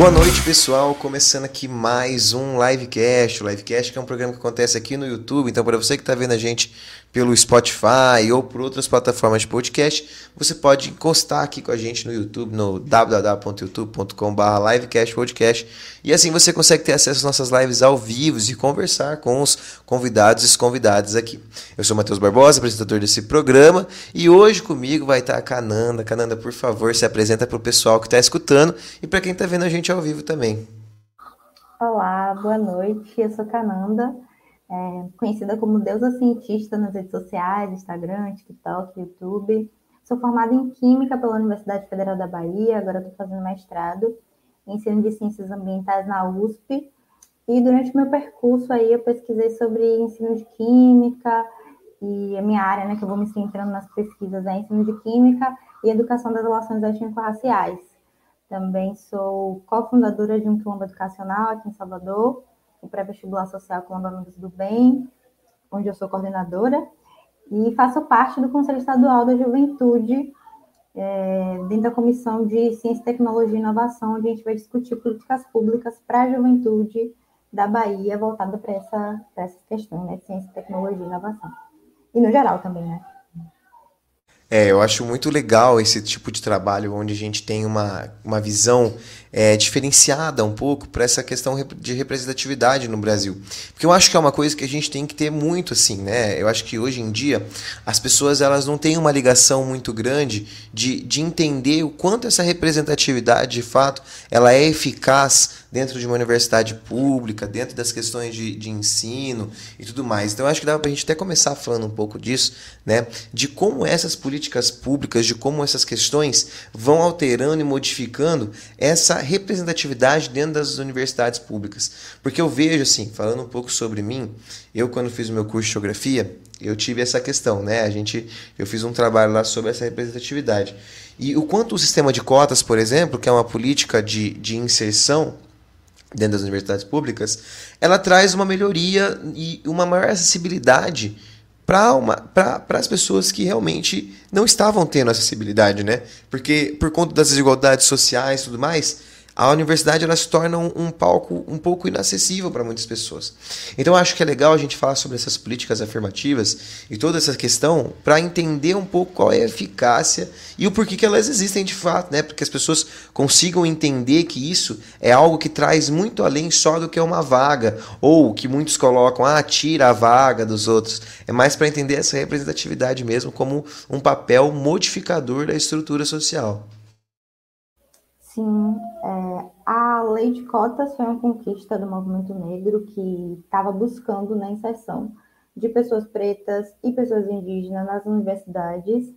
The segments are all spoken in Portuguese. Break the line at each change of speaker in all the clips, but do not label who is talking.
Boa noite, pessoal. Começando aqui mais um livecast. O livecast é um programa que acontece aqui no YouTube. Então, para você que está vendo a gente pelo Spotify ou por outras plataformas de podcast, você pode encostar aqui com a gente no YouTube, no www.youtube.com.br livecastpodcast. E assim você consegue ter acesso às nossas lives ao vivo e conversar com os convidados e convidadas aqui. Eu sou Matheus Barbosa, apresentador desse programa, e hoje comigo vai estar a Cananda. Cananda, por favor, se apresenta para o pessoal que está escutando e para quem está vendo a gente ao vivo também.
Olá, boa noite. Eu sou Cananda é, conhecida como deusa cientista nas redes sociais, Instagram, TikTok, YouTube. Sou formada em Química pela Universidade Federal da Bahia, agora estou fazendo mestrado em Ensino de Ciências Ambientais na USP. E durante meu percurso aí eu pesquisei sobre ensino de Química e a minha área, né, que eu vou me centrando nas pesquisas é ensino de Química e educação das relações étnico-raciais. Também sou cofundadora de um quilombo educacional aqui em Salvador, o pré-vestibular social com Amigos do Bem, onde eu sou coordenadora, e faço parte do Conselho Estadual da Juventude, é, dentro da Comissão de Ciência, Tecnologia e Inovação, onde a gente vai discutir políticas públicas para a juventude da Bahia, voltada para essa, essas questões, né? Ciência, Tecnologia e Inovação. E no geral também, né?
É, eu acho muito legal esse tipo de trabalho onde a gente tem uma, uma visão é, diferenciada um pouco para essa questão de representatividade no Brasil. Porque eu acho que é uma coisa que a gente tem que ter muito assim, né? Eu acho que hoje em dia as pessoas elas não têm uma ligação muito grande de, de entender o quanto essa representatividade de fato ela é eficaz dentro de uma universidade pública, dentro das questões de, de ensino e tudo mais. Então eu acho que dá para a gente até começar falando um pouco disso, né? De como essas políticas públicas, de como essas questões vão alterando e modificando essa representatividade dentro das universidades públicas. Porque eu vejo, assim, falando um pouco sobre mim, eu quando fiz o meu curso de geografia, eu tive essa questão, né? A gente, eu fiz um trabalho lá sobre essa representatividade. E o quanto o sistema de cotas, por exemplo, que é uma política de, de inserção dentro das universidades públicas, ela traz uma melhoria e uma maior acessibilidade para as pessoas que realmente não estavam tendo acessibilidade, né? Porque por conta das desigualdades sociais e tudo mais, a universidade ela se torna um, um palco um pouco inacessível para muitas pessoas. Então acho que é legal a gente falar sobre essas políticas afirmativas e toda essa questão para entender um pouco qual é a eficácia e o porquê que elas existem de fato, né? Porque as pessoas consigam entender que isso é algo que traz muito além só do que uma vaga ou que muitos colocam, ah, tira a vaga dos outros. É mais para entender essa representatividade mesmo como um papel modificador da estrutura social.
Sim, é, a lei de cotas foi uma conquista do movimento negro que estava buscando na inserção de pessoas pretas e pessoas indígenas nas universidades.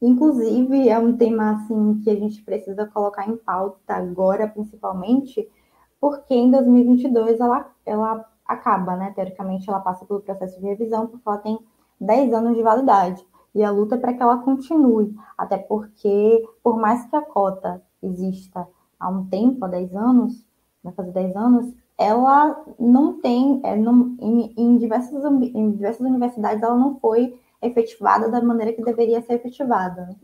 Inclusive, é um tema assim que a gente precisa colocar em pauta agora, principalmente, porque em 2022 ela, ela acaba, né? Teoricamente, ela passa pelo processo de revisão, porque ela tem 10 anos de validade. E a luta é para que ela continue, até porque, por mais que a cota exista há um tempo, há 10 anos, vai fazer 10 anos, ela não tem, é, não, em, em, diversas, em diversas universidades, ela não foi efetivada da maneira que deveria ser efetivada.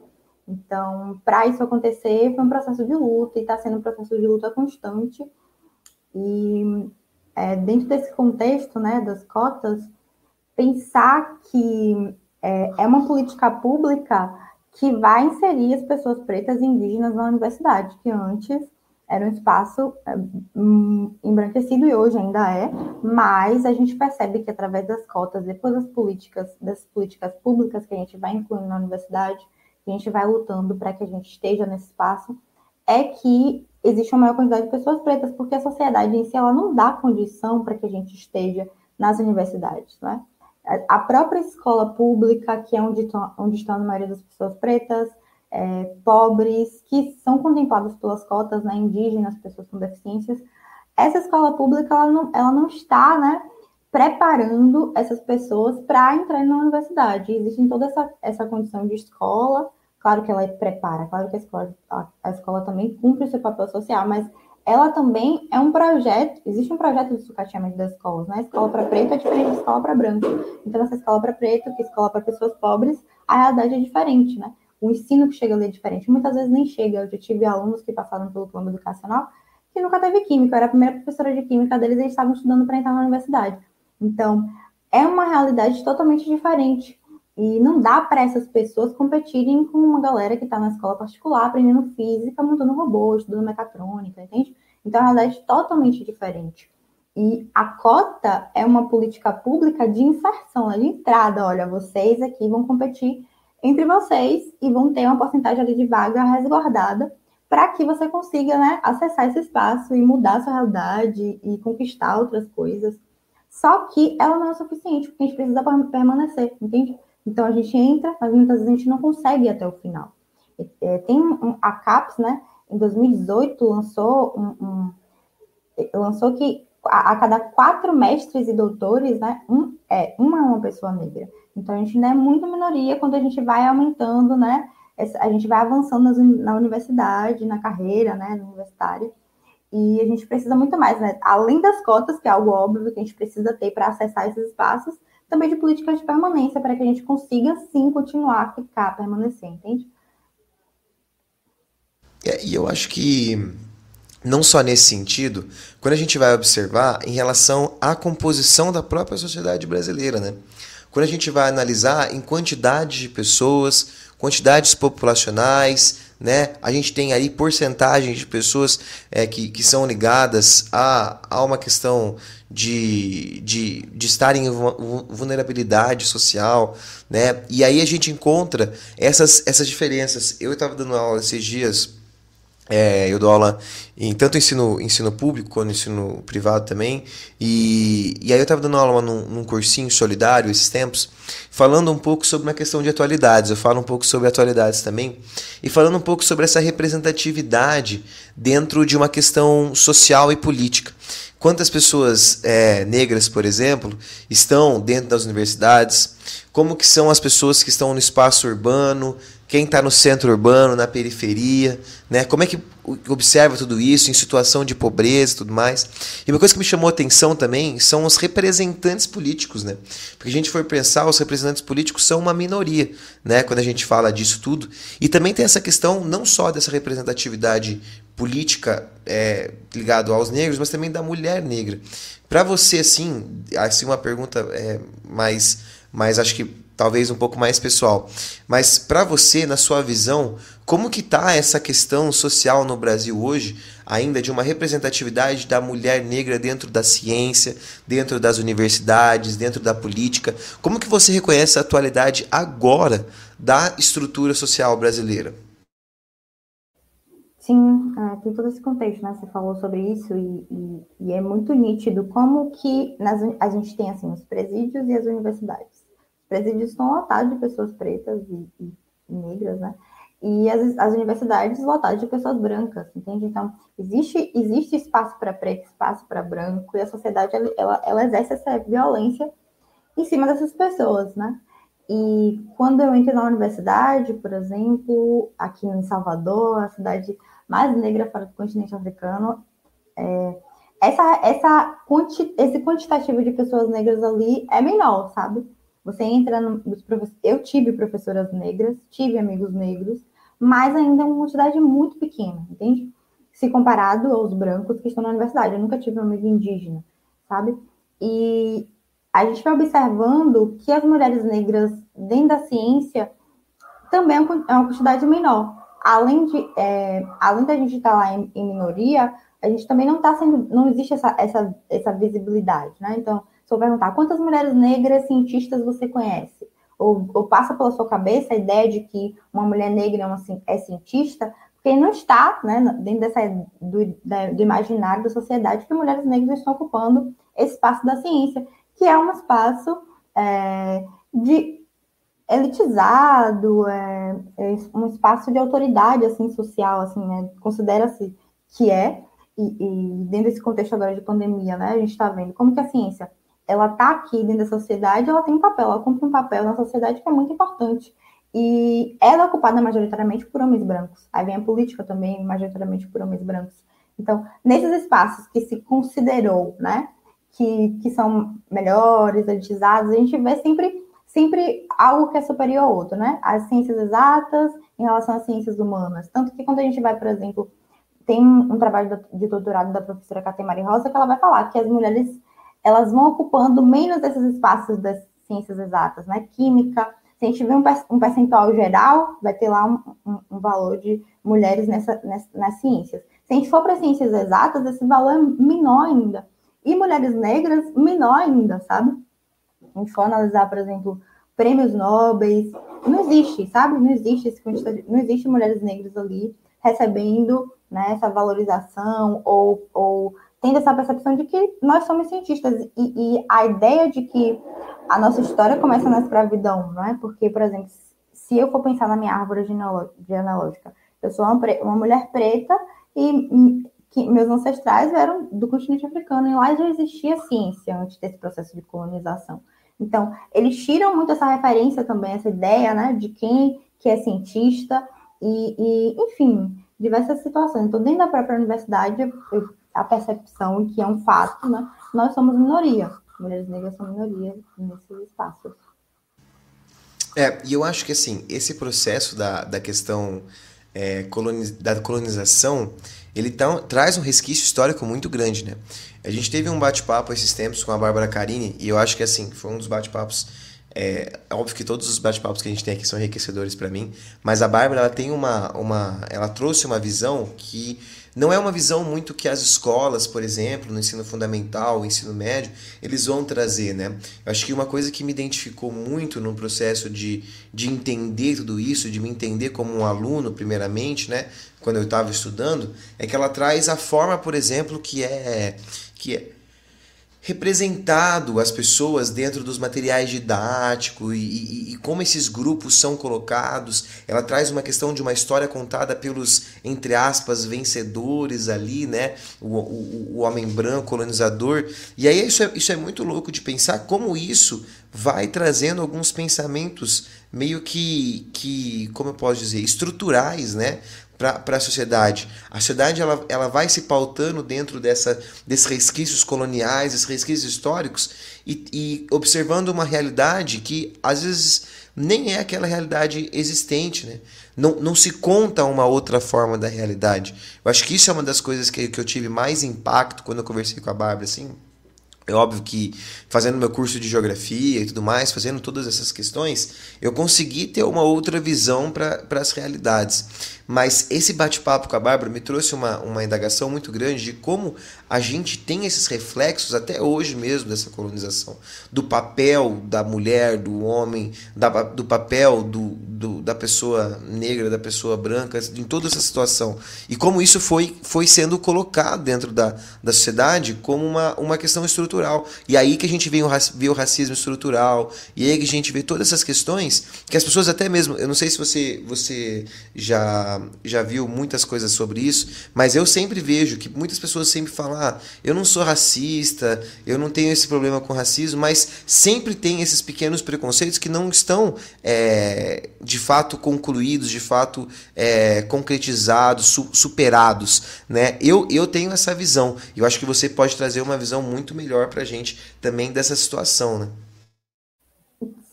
Então, para isso acontecer, foi um processo de luta, e está sendo um processo de luta constante. E é, dentro desse contexto né, das cotas, pensar que é, é uma política pública que vai inserir as pessoas pretas e indígenas na universidade, que antes era um espaço é, hum, embranquecido e hoje ainda é, mas a gente percebe que através das cotas, depois das políticas, das políticas públicas que a gente vai incluindo na universidade, que a gente vai lutando para que a gente esteja nesse espaço, é que existe uma maior quantidade de pessoas pretas, porque a sociedade em si ela não dá condição para que a gente esteja nas universidades, não é? A própria escola pública, que é onde, onde estão a maioria das pessoas pretas, é, pobres, que são contempladas pelas cotas né, indígenas, pessoas com deficiências, essa escola pública ela não, ela não está né, preparando essas pessoas para entrar na universidade. Existe toda essa, essa condição de escola, claro que ela prepara, claro que a escola, a, a escola também cumpre o seu papel social, mas ela também é um projeto, existe um projeto de sucateamento das escolas, né? Escola para preto é diferente da escola para branco. Então, essa escola para preto, que é escola para pessoas pobres, a realidade é diferente, né? O ensino que chega ali é diferente. Muitas vezes nem chega. Eu já tive alunos que passaram pelo plano educacional que nunca teve química. Eu era a primeira professora de química deles eles estavam estudando para entrar na universidade. Então, é uma realidade totalmente diferente. E não dá para essas pessoas competirem com uma galera que está na escola particular, aprendendo física, montando robô, estudando mecatrônica, entende? Então, é uma realidade totalmente diferente. E a cota é uma política pública de inserção, né, de entrada. Olha, vocês aqui vão competir entre vocês e vão ter uma porcentagem ali de vaga resguardada para que você consiga né, acessar esse espaço e mudar sua realidade e conquistar outras coisas. Só que ela não é suficiente, porque a gente precisa permanecer, entende? Então a gente entra, mas muitas vezes a gente não consegue ir até o final. É, tem um, a CAPES, né, em 2018, lançou um, um lançou que a, a, cada quatro mestres e doutores, né, um, é, uma é uma pessoa negra. Então a gente ainda é muito minoria quando a gente vai aumentando, né, a gente vai avançando nas, na universidade, na carreira, né, na universitária, e a gente precisa muito mais, né? Além das cotas, que é algo óbvio que a gente precisa ter para acessar esses espaços, também de políticas de permanência, para que a gente consiga, sim, continuar a ficar, permanecer, entende?
É, e eu acho que, não só nesse sentido, quando a gente vai observar em relação à composição da própria sociedade brasileira, né? Quando a gente vai analisar em quantidade de pessoas, quantidades populacionais, né? A gente tem aí porcentagens de pessoas é, que, que são ligadas a, a uma questão de, de, de estar em vulnerabilidade social, né? E aí a gente encontra essas, essas diferenças. Eu estava dando aula esses dias é, eu dou aula em tanto ensino, ensino público quanto ensino privado também. E, e aí eu estava dando aula num, num cursinho solidário esses tempos, falando um pouco sobre uma questão de atualidades. Eu falo um pouco sobre atualidades também. E falando um pouco sobre essa representatividade dentro de uma questão social e política. Quantas pessoas é, negras, por exemplo, estão dentro das universidades? Como que são as pessoas que estão no espaço urbano, quem está no centro urbano, na periferia, né? Como é que observa tudo isso em situação de pobreza e tudo mais? E uma coisa que me chamou a atenção também são os representantes políticos, né? Porque a gente for pensar, os representantes políticos são uma minoria, né? Quando a gente fala disso tudo. E também tem essa questão não só dessa representatividade política é, ligado aos negros, mas também da mulher negra. Para você, assim, assim uma pergunta é, mais, mais acho que talvez um pouco mais pessoal. Mas para você, na sua visão, como que está essa questão social no Brasil hoje, ainda de uma representatividade da mulher negra dentro da ciência, dentro das universidades, dentro da política? Como que você reconhece a atualidade agora da estrutura social brasileira?
Sim, é, tem todo esse contexto, né? Você falou sobre isso e, e, e é muito nítido como que nas, a gente tem assim os presídios e as universidades presídios estão lotados de pessoas pretas e, e, negras, né? E as, as universidades lotadas de pessoas brancas, entende? Então, existe, existe espaço para preto, espaço para branco, e a sociedade, ela, ela exerce essa violência em cima dessas pessoas, né? E quando eu entrei na universidade, por exemplo, aqui em Salvador, a cidade mais negra fora do continente africano, é, essa, essa esse quantitativo de pessoas negras ali é menor, sabe? Você entra nos professores. Eu tive professoras negras, tive amigos negros, mas ainda é uma quantidade muito pequena, entende? Se comparado aos brancos que estão na universidade. Eu nunca tive um amigo indígena, sabe? E a gente vai observando que as mulheres negras dentro da ciência também é uma quantidade menor. Além de, é, além da gente estar lá em, em, minoria, a gente também não está sendo, não existe essa, essa, essa visibilidade, né? Então, se eu perguntar quantas mulheres negras cientistas você conhece, ou, ou, passa pela sua cabeça a ideia de que uma mulher negra é, uma, é cientista, porque não está né, dentro dessa, do, da, do imaginário da sociedade que mulheres negras estão ocupando esse espaço da ciência, que é um espaço é, de elitizado, é, é, um espaço de autoridade assim social, assim, né, considera-se que é, e, e, dentro desse contexto agora de pandemia, né, a gente está vendo como que a ciência ela está aqui dentro da sociedade, ela tem um papel, ela cumpre um papel na sociedade que é muito importante. E ela é ocupada majoritariamente por homens brancos. Aí vem a política também, majoritariamente por homens brancos. Então, nesses espaços que se considerou, né, que, que são melhores, elitizados, a gente vê sempre, sempre algo que é superior ao outro, né? As ciências exatas em relação às ciências humanas. Tanto que quando a gente vai, por exemplo, tem um trabalho de doutorado da professora Catemari Rosa que ela vai falar que as mulheres elas vão ocupando menos esses espaços das ciências exatas, né? Química, se a gente vê um percentual geral, vai ter lá um, um, um valor de mulheres nessa, nessa, nas ciências. Se a gente for para ciências exatas, esse valor é menor ainda. E mulheres negras, menor ainda, sabe? A gente for analisar, por exemplo, prêmios nobres, não existe, sabe? Não existe esse não existe mulheres negras ali recebendo né, essa valorização ou, ou tendo essa percepção de que nós somos cientistas. E, e, a ideia de que a nossa história começa na escravidão, não é? Porque, por exemplo, se eu for pensar na minha árvore genealógica, eu sou uma, uma mulher preta e que meus ancestrais eram do continente africano e lá já existia ciência antes desse processo de colonização. Então, eles tiram muito essa referência também, essa ideia, né, de quem que é cientista e, e enfim, diversas situações. Então, dentro da própria universidade, a percepção que é um fato, né, nós somos minoria. Mulheres negras são minoria nesses espaços.
É, e eu acho que, assim, esse processo da, da questão é, coloniz, da colonização, ele tá, traz um resquício histórico muito grande, né? A gente teve um bate-papo esses tempos com a Bárbara Carini, e eu acho que assim, foi um dos bate-papos. É, óbvio que todos os bate-papos que a gente tem aqui são enriquecedores para mim, mas a Bárbara ela tem uma, uma. Ela trouxe uma visão que não é uma visão muito que as escolas, por exemplo, no ensino fundamental, no ensino médio, eles vão trazer, né? Eu acho que uma coisa que me identificou muito no processo de, de entender tudo isso, de me entender como um aluno, primeiramente, né? Quando eu estava estudando, é que ela traz a forma, por exemplo, que é que é representado as pessoas dentro dos materiais didáticos e, e, e, como esses grupos são colocados. Ela traz uma questão de uma história contada pelos, entre aspas, vencedores ali, né? O, o, o homem branco, colonizador. E aí isso é, isso é muito louco de pensar como isso vai trazendo alguns pensamentos meio que, que como eu posso dizer, estruturais, né? Para a sociedade. A sociedade ela, ela vai se pautando dentro dessa, desses resquícios coloniais, desses resquícios históricos e, e observando uma realidade que às vezes nem é aquela realidade existente. Né? Não, não se conta uma outra forma da realidade. Eu acho que isso é uma das coisas que, que eu tive mais impacto quando eu conversei com a Bárbara. Assim, é óbvio que fazendo meu curso de geografia e tudo mais, fazendo todas essas questões, eu consegui ter uma outra visão para as realidades. Mas esse bate-papo com a Bárbara me trouxe uma, uma indagação muito grande de como a gente tem esses reflexos até hoje mesmo dessa colonização. Do papel da mulher, do homem, da, do papel do, do, da pessoa negra, da pessoa branca, em toda essa situação. E como isso foi, foi sendo colocado dentro da, da sociedade como uma, uma questão estrutural. E aí que a gente vê o, vê o racismo estrutural, e aí que a gente vê todas essas questões que as pessoas até mesmo, eu não sei se você, você já já, viu muitas coisas sobre isso, mas eu sempre vejo que muitas pessoas sempre falam: ah, eu não sou racista, eu não tenho esse problema com racismo, mas sempre tem esses pequenos preconceitos que não estão é, de fato concluídos, de fato é, concretizados, su superados. Né? Eu, eu tenho essa visão, eu acho que você pode trazer uma visão muito melhor para a gente também dessa situação. Né?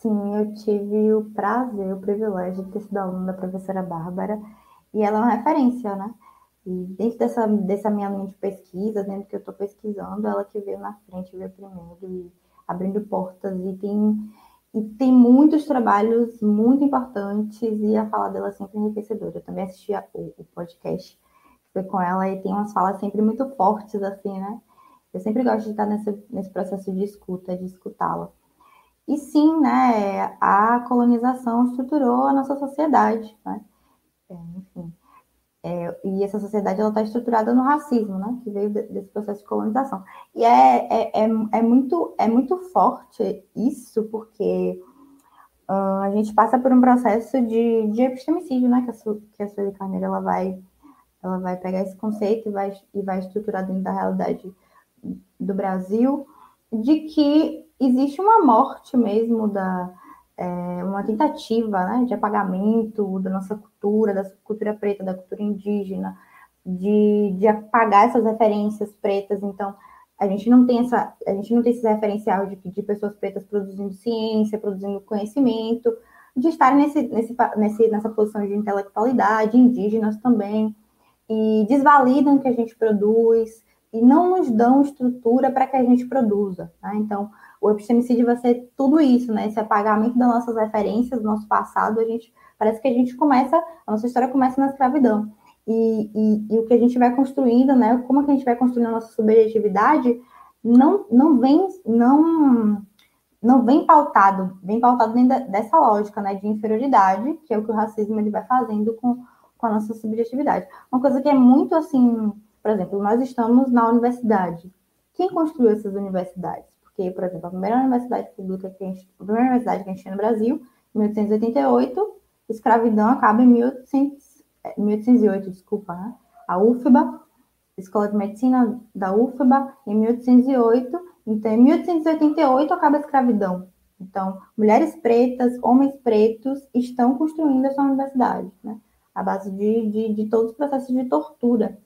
Sim, eu tive o prazer, o privilégio de ter sido aluna da professora Bárbara e ela é uma referência, né? E dentro dessa, dessa minha linha de pesquisa, dentro que eu estou pesquisando, ela que veio na frente, veio primeiro, e abrindo portas, e tem, e tem muitos trabalhos muito importantes, e a fala dela é sempre enriquecedora. Eu também assisti a, o, o podcast foi com ela, e tem umas falas sempre muito fortes, assim, né? Eu sempre gosto de estar nesse, nesse processo de escuta, de escutá-la. E sim, né, a colonização estruturou a nossa sociedade, né? Enfim. É, e essa sociedade ela está estruturada no racismo, né, que veio desse processo de colonização. E é, é, é, é muito, é muito forte isso, porque uh, a gente passa por um processo de, de epistemicídio, né, que a, Su, que a Sueli Carneiro ela vai, ela vai pegar esse conceito e vai, e vai estruturar dentro da realidade do Brasil, de que existe uma morte mesmo da, é, uma tentativa né, de apagamento da nossa cultura, da cultura preta, da cultura indígena, de, de apagar essas referências pretas. Então, a gente não tem essa, a gente não tem esse referencial de, de pessoas pretas produzindo ciência, produzindo conhecimento, de estar nesse, nesse, nesse, nessa posição de intelectualidade, indígenas também. e desvalidam o que a gente produz e não nos dão estrutura para que a gente produza. Né? Então, o epistemicídio vai ser tudo isso, né? Esse apagamento das nossas referências, do nosso passado, a gente parece que a gente começa, a nossa história começa na escravidão. E, e, e o que a gente vai construindo, né? Como é que a gente vai construindo a nossa subjetividade, não, não vem, não, não vem pautado, vem pautado dentro dessa lógica, né? De inferioridade, que é o que o racismo ele vai fazendo com, com a nossa subjetividade. Uma coisa que é muito assim, por exemplo, nós estamos na universidade. Quem construiu essas universidades? Porque, por exemplo, a primeira universidade pública que a, gente, a primeira universidade que a gente tinha no Brasil, em 1888, escravidão acaba em 1800, 1808, é, desculpa, né? A UFBA, Escola de Medicina da UFBA, em 1808. Então, em 1888 acaba a escravidão. Então, mulheres pretas, homens pretos estão construindo essa universidade, né? A base de, de, de todos os processos de tortura.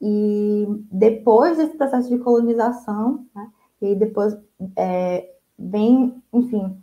E depois desse processo de colonização, né? E depois é, vem, enfim,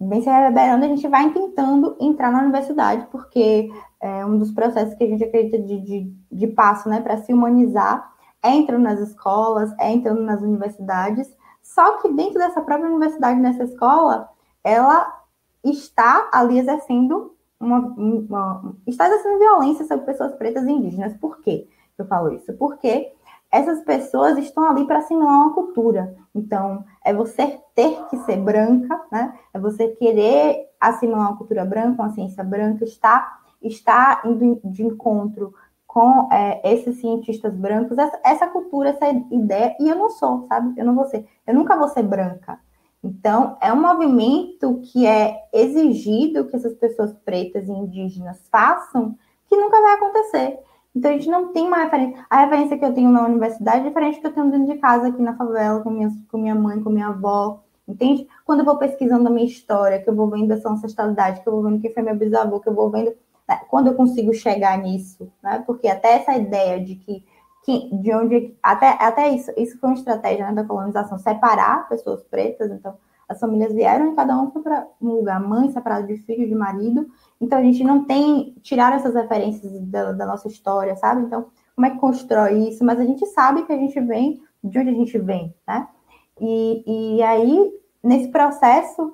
vem se reverberando, a gente vai tentando entrar na universidade, porque é um dos processos que a gente acredita de, de, de passo, né, para se humanizar, é entrando nas escolas, é entrando nas universidades, só que dentro dessa própria universidade, nessa escola, ela está ali exercendo uma, uma está exercendo violência sobre pessoas pretas e indígenas. Por quê eu falo isso? Porque essas pessoas estão ali para assimilar uma cultura. Então, é você ter que ser branca, né? É você querer assimilar uma cultura branca, uma ciência branca, está, está indo de encontro com é, esses cientistas brancos, essa, essa, cultura, essa ideia, e eu não sou, sabe? Eu não vou ser, eu nunca vou ser branca. Então, é um movimento que é exigido que essas pessoas pretas e indígenas façam, que nunca vai acontecer. Então a gente não tem uma referência. A referência que eu tenho na universidade é diferente do que eu tenho dentro de casa, aqui na favela, com minha, com minha mãe, com minha avó. Entende? Quando eu vou pesquisando a minha história, que eu vou vendo essa ancestralidade, que eu vou vendo quem foi meu bisavô, que eu vou vendo. Né? Quando eu consigo chegar nisso, né? Porque até essa ideia de que, que de onde. Até, até isso, isso foi uma estratégia né, da colonização, separar pessoas pretas, então as famílias vieram e cada um foi para um lugar, mãe separada de filho, de marido, então a gente não tem tirar essas referências da, da, nossa história, sabe? Então, como é que constrói isso? Mas a gente sabe que a gente vem de onde a gente vem, né? E, e aí, nesse processo,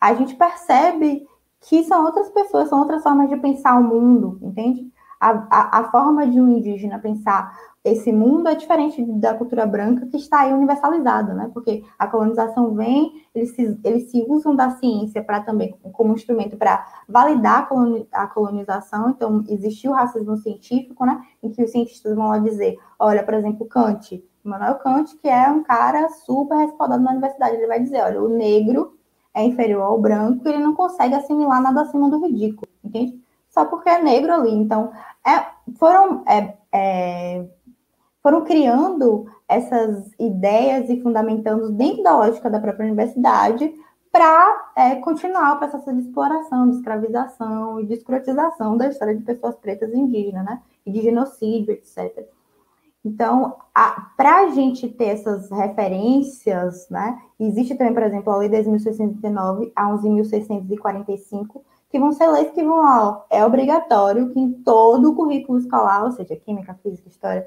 a gente percebe que são outras pessoas, são outras formas de pensar o mundo, entende? A, a, a forma de um indígena pensar esse mundo é diferente da cultura branca que está aí universalizada, né? Porque a colonização vem, eles se, eles se usam da ciência para também como instrumento para validar a colonização. Então existiu o racismo científico, né? Em que os cientistas vão lá dizer, olha, por exemplo, Kant, Immanuel Kant, que é um cara super respaldado na universidade, ele vai dizer, olha, o negro é inferior ao branco, ele não consegue assimilar nada acima do ridículo, entende? Só porque é negro ali. Então, é, foram é, é, foram criando essas ideias e fundamentando dentro da lógica da própria universidade para é, continuar o processo de exploração, de escravização e de escrotização da história de pessoas pretas e indígenas, né? E de genocídio, etc. Então, para a gente ter essas referências, né? Existe também, por exemplo, a Lei 10.609 a 11.645, que vão ser leis que vão, ó, é obrigatório que em todo o currículo escolar, ou seja, química, física, história,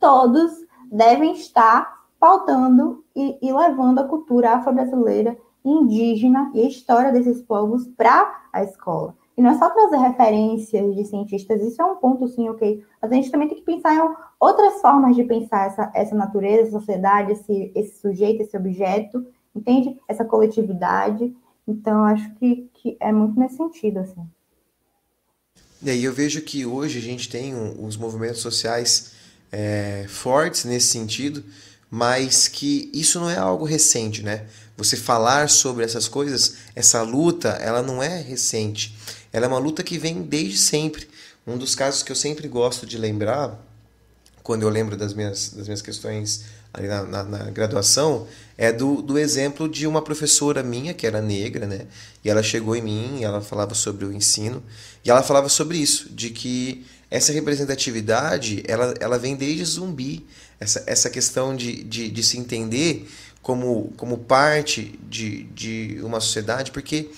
todos devem estar pautando e, e levando a cultura afro-brasileira, indígena e a história desses povos para a escola. E não é só trazer referências de cientistas, isso é um ponto, sim, ok. Mas a gente também tem que pensar em outras formas de pensar essa, essa natureza, essa sociedade, esse, esse sujeito, esse objeto, entende? Essa coletividade. Então, acho que, que é muito nesse sentido, assim.
E aí eu vejo que hoje a gente tem os movimentos sociais é, fortes nesse sentido, mas que isso não é algo recente, né? Você falar sobre essas coisas, essa luta, ela não é recente. Ela é uma luta que vem desde sempre. Um dos casos que eu sempre gosto de lembrar, quando eu lembro das minhas, das minhas questões na, na, na, graduação, é do, do exemplo de uma professora minha, que era negra, né? E ela chegou em mim, ela falava sobre o ensino, e ela falava sobre isso, de que essa representatividade ela, ela vem desde zumbi. Essa, essa questão de, de, de se entender como, como parte de, de uma sociedade, porque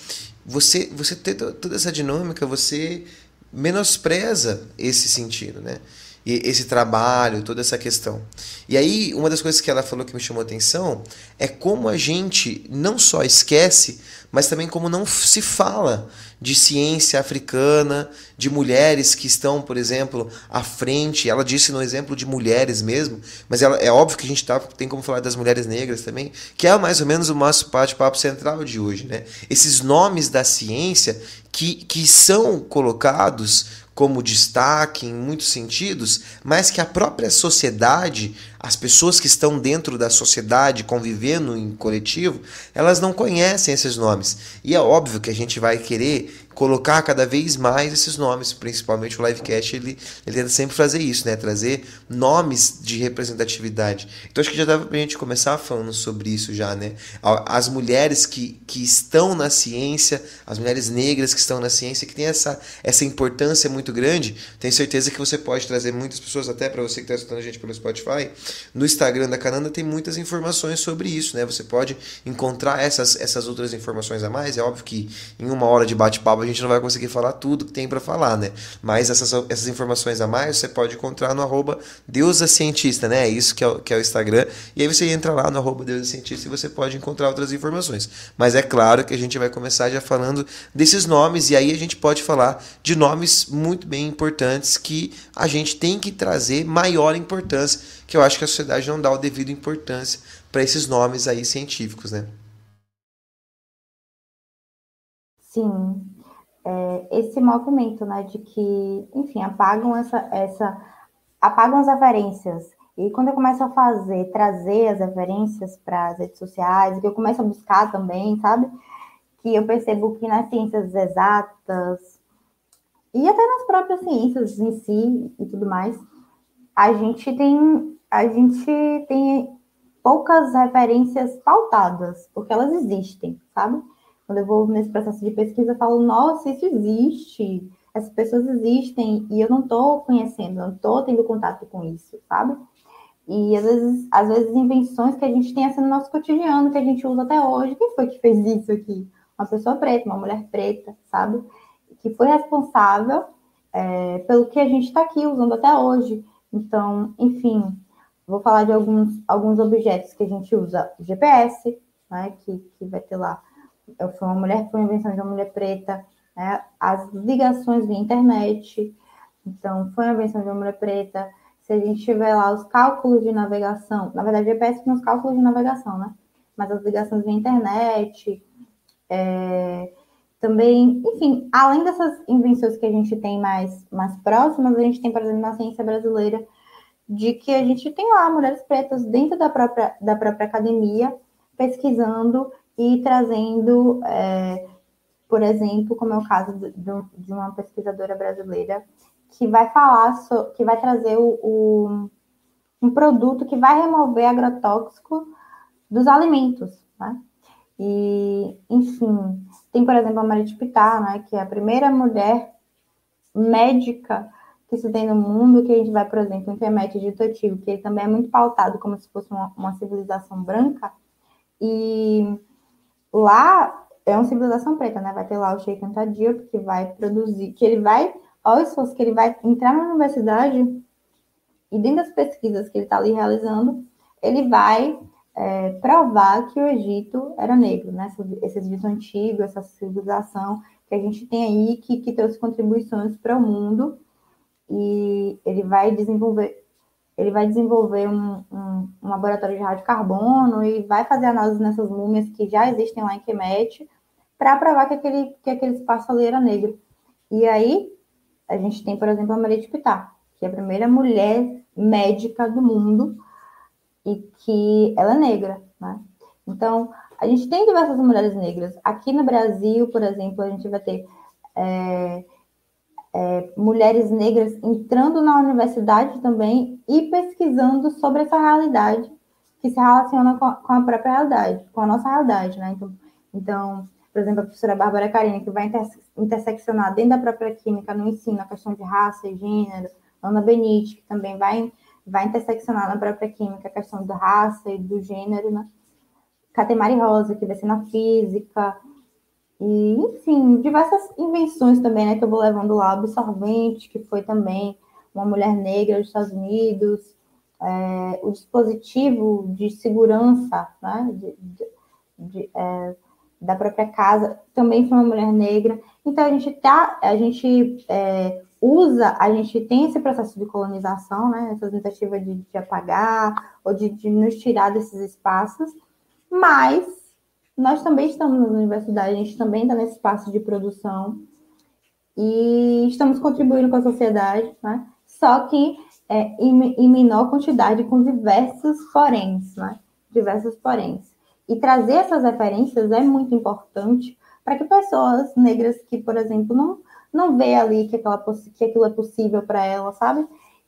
você, você ter toda essa dinâmica, você menospreza esse sentido, né? Esse trabalho, toda essa questão. E aí, uma das coisas que ela falou que me chamou a atenção é como a gente não só esquece, mas também como não se fala de ciência africana, de mulheres que estão, por exemplo, à frente. Ela disse no exemplo de mulheres mesmo, mas ela, é óbvio que a gente tá, tem como falar das mulheres negras também, que é mais ou menos o nosso bate-papo central de hoje. Né? Esses nomes da ciência que, que são colocados como destaque em muitos sentidos, mas que a própria sociedade, as pessoas que estão dentro da sociedade convivendo em coletivo, elas não conhecem esses nomes. E é óbvio que a gente vai querer colocar cada vez mais esses nomes, principalmente o livecast, ele, ele tenta sempre fazer isso, né? Trazer nomes de representatividade. Então acho que já dava pra gente começar falando sobre isso já, né? As mulheres que, que estão na ciência, as mulheres negras que estão na ciência, que tem essa, essa importância muito grande, tenho certeza que você pode trazer muitas pessoas, até para você que está escutando a gente pelo Spotify, no Instagram da Cananda tem muitas informações sobre isso, né? Você pode encontrar essas, essas outras informações a mais, é óbvio que em uma hora de bate-papo a gente não vai conseguir falar tudo que tem para falar, né? Mas essas, essas informações a mais você pode encontrar no arroba né? É isso que é, que é o Instagram. E aí você entra lá no arroba e você pode encontrar outras informações. Mas é claro que a gente vai começar já falando desses nomes, e aí a gente pode falar de nomes muito bem importantes que a gente tem que trazer maior importância, que eu acho que a sociedade não dá o devido importância para esses nomes aí científicos, né?
Sim, é, esse movimento, né, de que, enfim, apagam essa, essa, apagam as referências. E quando eu começo a fazer, trazer as referências para as redes sociais, que eu começo a buscar também, sabe? Que eu percebo que nas ciências exatas e até nas próprias ciências em si e tudo mais, a gente tem a gente tem poucas referências pautadas, porque elas existem, sabe? Quando eu vou nesse processo de pesquisa, eu falo, nossa, isso existe, essas pessoas existem e eu não estou conhecendo, não estou tendo contato com isso, sabe? E às vezes, às vezes invenções que a gente tem assim no nosso cotidiano, que a gente usa até hoje. Quem foi que fez isso aqui? Uma pessoa preta, uma mulher preta, sabe? Que foi responsável é, pelo que a gente está aqui usando até hoje. Então, enfim, vou falar de alguns, alguns objetos que a gente usa. GPS, né? Que, que vai ter lá foi uma mulher, foi uma invenção de uma mulher preta, né? As ligações via internet, então foi uma invenção de uma mulher preta. Se a gente tiver lá os cálculos de navegação, na verdade, GPS tem os cálculos de navegação, né? Mas as ligações via internet, é, também, enfim, além dessas invenções que a gente tem mais, mais próximas, a gente tem, por exemplo, na ciência brasileira, de que a gente tem lá mulheres pretas dentro da própria, da própria academia, pesquisando e trazendo, é, por exemplo, como é o caso de, uma pesquisadora brasileira, que vai falar, so, que vai trazer o, o, um produto que vai remover agrotóxico dos alimentos, né? E, enfim, tem, por exemplo, a Maria de Pitá, né, que é a primeira mulher médica que se tem no mundo, que a gente vai, por exemplo, em Kemet de Totivo, que também é muito pautado como se fosse uma, uma civilização branca, e lá é uma civilização preta, né? Vai ter lá o Sheikh Anta Diop, que vai produzir, que ele vai, olha só, que ele vai entrar na universidade e dentro das pesquisas que ele está ali realizando, ele vai é, provar que o Egito era negro, né? Esse Egito antigo, essa civilização que a gente tem aí, que, que trouxe contribuições para o mundo, e ele vai desenvolver ele vai desenvolver um, um, um, laboratório de radiocarbono e vai fazer análise nessas múmias que já existem lá em Kemet para provar que aquele, que aquele espaço ali era negro. E aí, a gente tem, por exemplo, a Maria de Pitá, que é a primeira mulher médica do mundo e que ela é negra, né? Então, a gente tem diversas mulheres negras. Aqui no Brasil, por exemplo, a gente vai ter é, é, mulheres negras entrando na universidade também e pesquisando sobre essa realidade que se relaciona com a, com a própria realidade, com a nossa realidade, né? Então, então por exemplo, a professora Bárbara Carina, que vai inter, interseccionar dentro da própria química no ensino a questão de raça e gênero, Ana Benite, que também vai, vai interseccionar na própria química a questão da raça e do gênero, né? Catemari Rosa, que vai ser na física, e, enfim, diversas invenções também, né, que eu vou levando lá, absorvente, que foi também uma mulher negra dos Estados Unidos, é, o dispositivo de segurança né, de, de, de, é, da própria casa também foi uma mulher negra. Então a gente tá, a gente é, usa, a gente tem esse processo de colonização, né, essa tentativa de, de apagar ou de, de nos tirar desses espaços, mas nós também estamos nas universidades, a gente também está nesse espaço de produção e estamos contribuindo com a sociedade, né? Só que é, em, em, menor quantidade, com diversos poréns, né? Diversos poréns. E trazer essas referências é muito importante para que pessoas negras que, por exemplo, não, não vê ali que, aquela, que aquilo é possível para ela, sabe?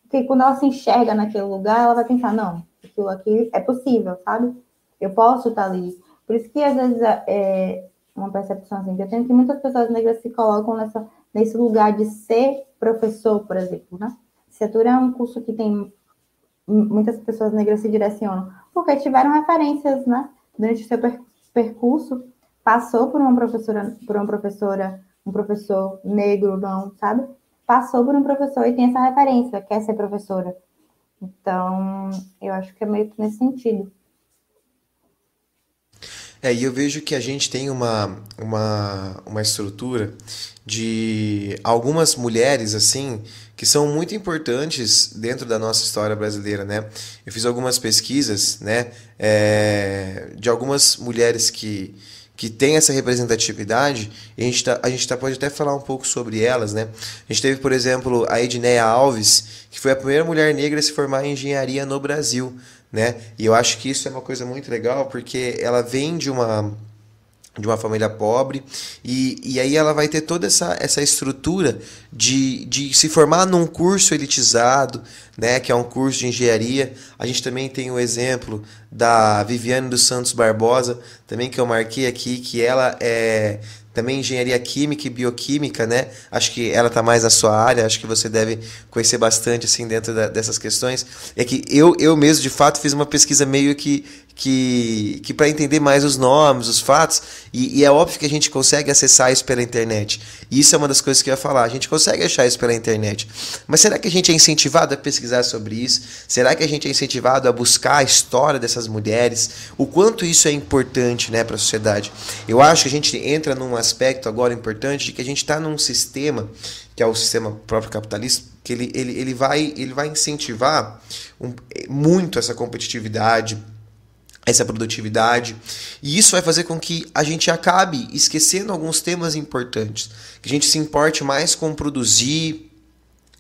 Que quando ela se enxerga naquele lugar, ela vai pensar, não, aquilo aqui é possível, sabe? Eu posso estar ali. Por isso que às vezes é, é uma percepção assim, que eu tenho que muitas pessoas negras se colocam nessa, nesse lugar de ser professor, por exemplo, né? Licenciatura é um curso que tem muitas pessoas negras se direcionam, porque tiveram referências, né? Durante o seu percurso, passou por uma professora, por uma professora, um professor negro, não, sabe? Passou por um professor e tem essa referência, quer ser professora. Então, eu acho que é meio que nesse sentido.
É, e eu vejo que a gente tem uma, uma, uma estrutura de algumas mulheres, assim, que são muito importantes dentro da nossa história brasileira, né? Eu fiz algumas pesquisas, né, é, de algumas mulheres que, que têm essa representatividade, e a gente, tá, a gente tá, pode até falar um pouco sobre elas, né? A gente teve, por exemplo, a Edneia Alves, que foi a primeira mulher negra a se formar em engenharia no Brasil, né? E eu acho que isso é uma coisa muito legal, porque ela vem de uma de uma família pobre e, e aí ela vai ter toda essa, essa estrutura de, de se formar num curso elitizado, né, que é um curso de engenharia. A gente também tem o exemplo da Viviane dos Santos Barbosa, também que eu marquei aqui, que ela é também engenharia química e bioquímica, né? Acho que ela está mais na sua área, acho que você deve conhecer bastante assim dentro da, dessas questões. É que eu, eu mesmo, de fato, fiz uma pesquisa meio que que, que para entender mais os nomes, os fatos, e, e, é óbvio que a gente consegue acessar isso pela internet. E isso é uma das coisas que eu ia falar. A gente consegue achar isso pela internet. Mas será que a gente é incentivado a pesquisar sobre isso? Será que a gente é incentivado a buscar a história dessas mulheres? O quanto isso é importante né, para a sociedade? Eu acho que a gente entra num aspecto agora importante de que a gente está num sistema, que é o sistema próprio capitalista, que ele, ele, ele, vai, ele vai incentivar um, muito essa competitividade essa produtividade. E isso vai fazer com que a gente acabe esquecendo alguns temas importantes, que a gente se importe mais com produzir,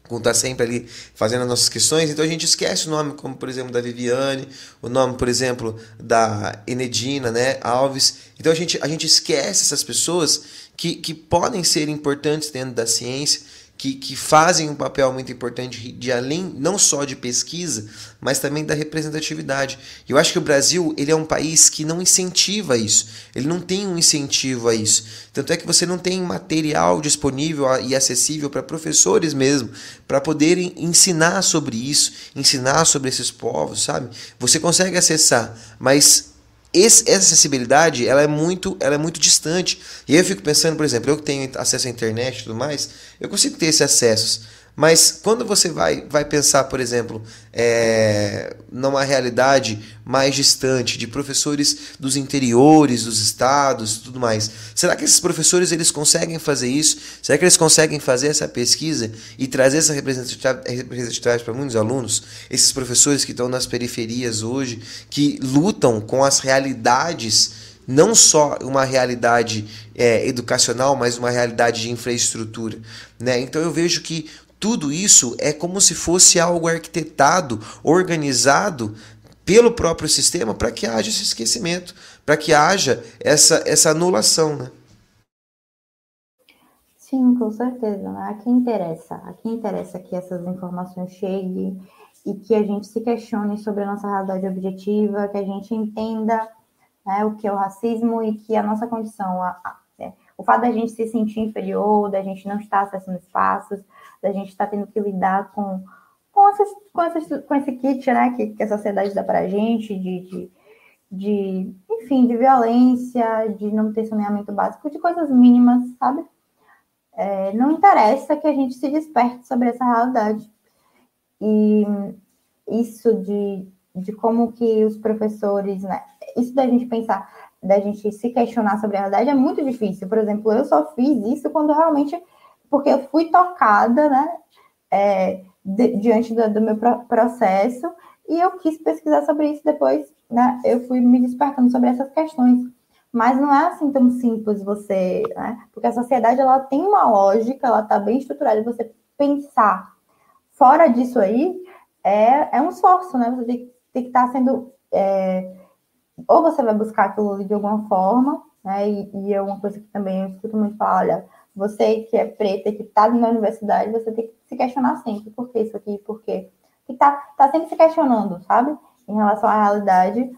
com estar sempre ali fazendo as nossas questões, então a gente esquece o nome, como por exemplo da Viviane, o nome, por exemplo, da Enedina, né, Alves. Então a gente, a gente esquece essas pessoas que, que podem ser importantes dentro da ciência que, que fazem um papel muito importante de além não só de pesquisa, mas também da representatividade. Eu acho que o Brasil ele é um país que não incentiva isso. Ele não tem um incentivo a isso. Tanto é que você não tem material disponível e acessível para professores mesmo, para poderem ensinar sobre isso, ensinar sobre esses povos, sabe? Você consegue acessar, mas esse, essa acessibilidade ela é muito ela é muito distante. E eu fico pensando por exemplo eu que tenho acesso à internet e tudo mais eu consigo ter esses acessos mas quando você vai, vai pensar, por exemplo, é, numa realidade mais distante de professores dos interiores, dos estados, tudo mais, será que esses professores eles conseguem fazer isso? Será que eles conseguem fazer essa pesquisa e trazer essa representatividade para muitos alunos? Esses professores que estão nas periferias hoje, que lutam com as realidades não só uma realidade é, educacional, mas uma realidade de infraestrutura. Né? Então eu vejo que tudo isso é como se fosse algo arquitetado, organizado pelo próprio sistema para que haja esse esquecimento, para que haja essa, essa anulação, né?
Sim, com certeza. Né? A quem interessa, a quem interessa que essas informações cheguem e que a gente se questione sobre a nossa realidade objetiva, que a gente entenda né, o que é o racismo e que a nossa condição, a, a, é, o fato da gente se sentir inferior, da gente não estar acessando espaços, da gente estar tá tendo que lidar com, com, essas, com, essas, com esse kit né, que, que a sociedade dá para a gente, de, de, de, enfim, de violência, de não ter saneamento básico, de coisas mínimas, sabe? É, não interessa que a gente se desperte sobre essa realidade. e isso de, de como que os professores, né? Isso da gente pensar, da gente se questionar sobre a realidade é muito difícil. Por exemplo, eu só fiz isso quando realmente, porque eu fui tocada, né? É, de, diante do, do, meu processo e eu quis pesquisar sobre isso depois, né? Eu fui me despertando sobre essas questões. Mas não é assim tão simples você, né? Porque a sociedade ela tem uma lógica, ela está bem estruturada. Você pensar fora disso aí é, é um esforço, né? Você tem, tem que estar tá sendo. É, ou você vai buscar aquilo de alguma forma, né? E, e, é uma coisa que também eu escuto muito falar: olha, você que é preta, que está na universidade, você tem que se questionar sempre: por que isso aqui, por quê? Que tá, tá sempre se questionando, sabe? Em relação à realidade,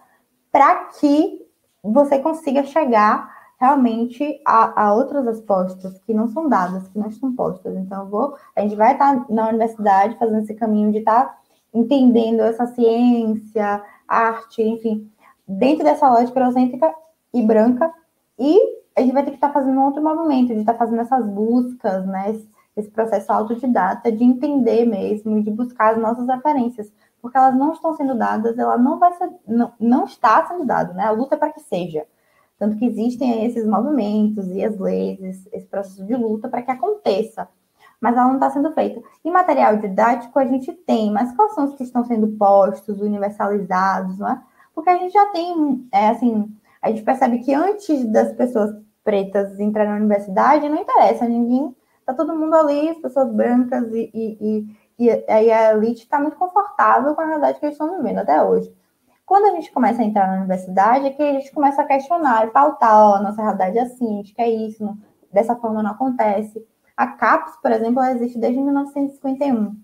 para que você consiga chegar realmente a, a, outras respostas que não são dadas, que não estão postas. Então, vou, a gente vai estar na universidade fazendo esse caminho de estar entendendo essa ciência, arte, enfim, dentro dessa lógica eurocêntrica e branca, e a gente vai ter que estar fazendo um outro movimento, de estar fazendo essas buscas, né, esse, esse processo autodidata de entender mesmo, de buscar as nossas referências, porque elas não estão sendo dadas, ela não vai ser, não, não está sendo dada, né, a luta é para que seja. Tanto que existem esses movimentos e as leis, esse processo de luta para que aconteça mas ela não está sendo feita. E material didático a gente tem, mas quais são os que estão sendo postos, universalizados, não é? Porque a gente já tem, é, assim, a gente percebe que antes das pessoas pretas entrarem na universidade, não interessa, ninguém, tá todo mundo ali, as pessoas brancas e, e, e, e a elite está muito confortável com a realidade que eles estão vivendo até hoje. Quando a gente começa a entrar na universidade, é que a gente começa a questionar e pautar, ó, nossa realidade é assim, a gente quer isso, não, dessa forma não acontece. A CAPES, por exemplo, ela existe desde 1951.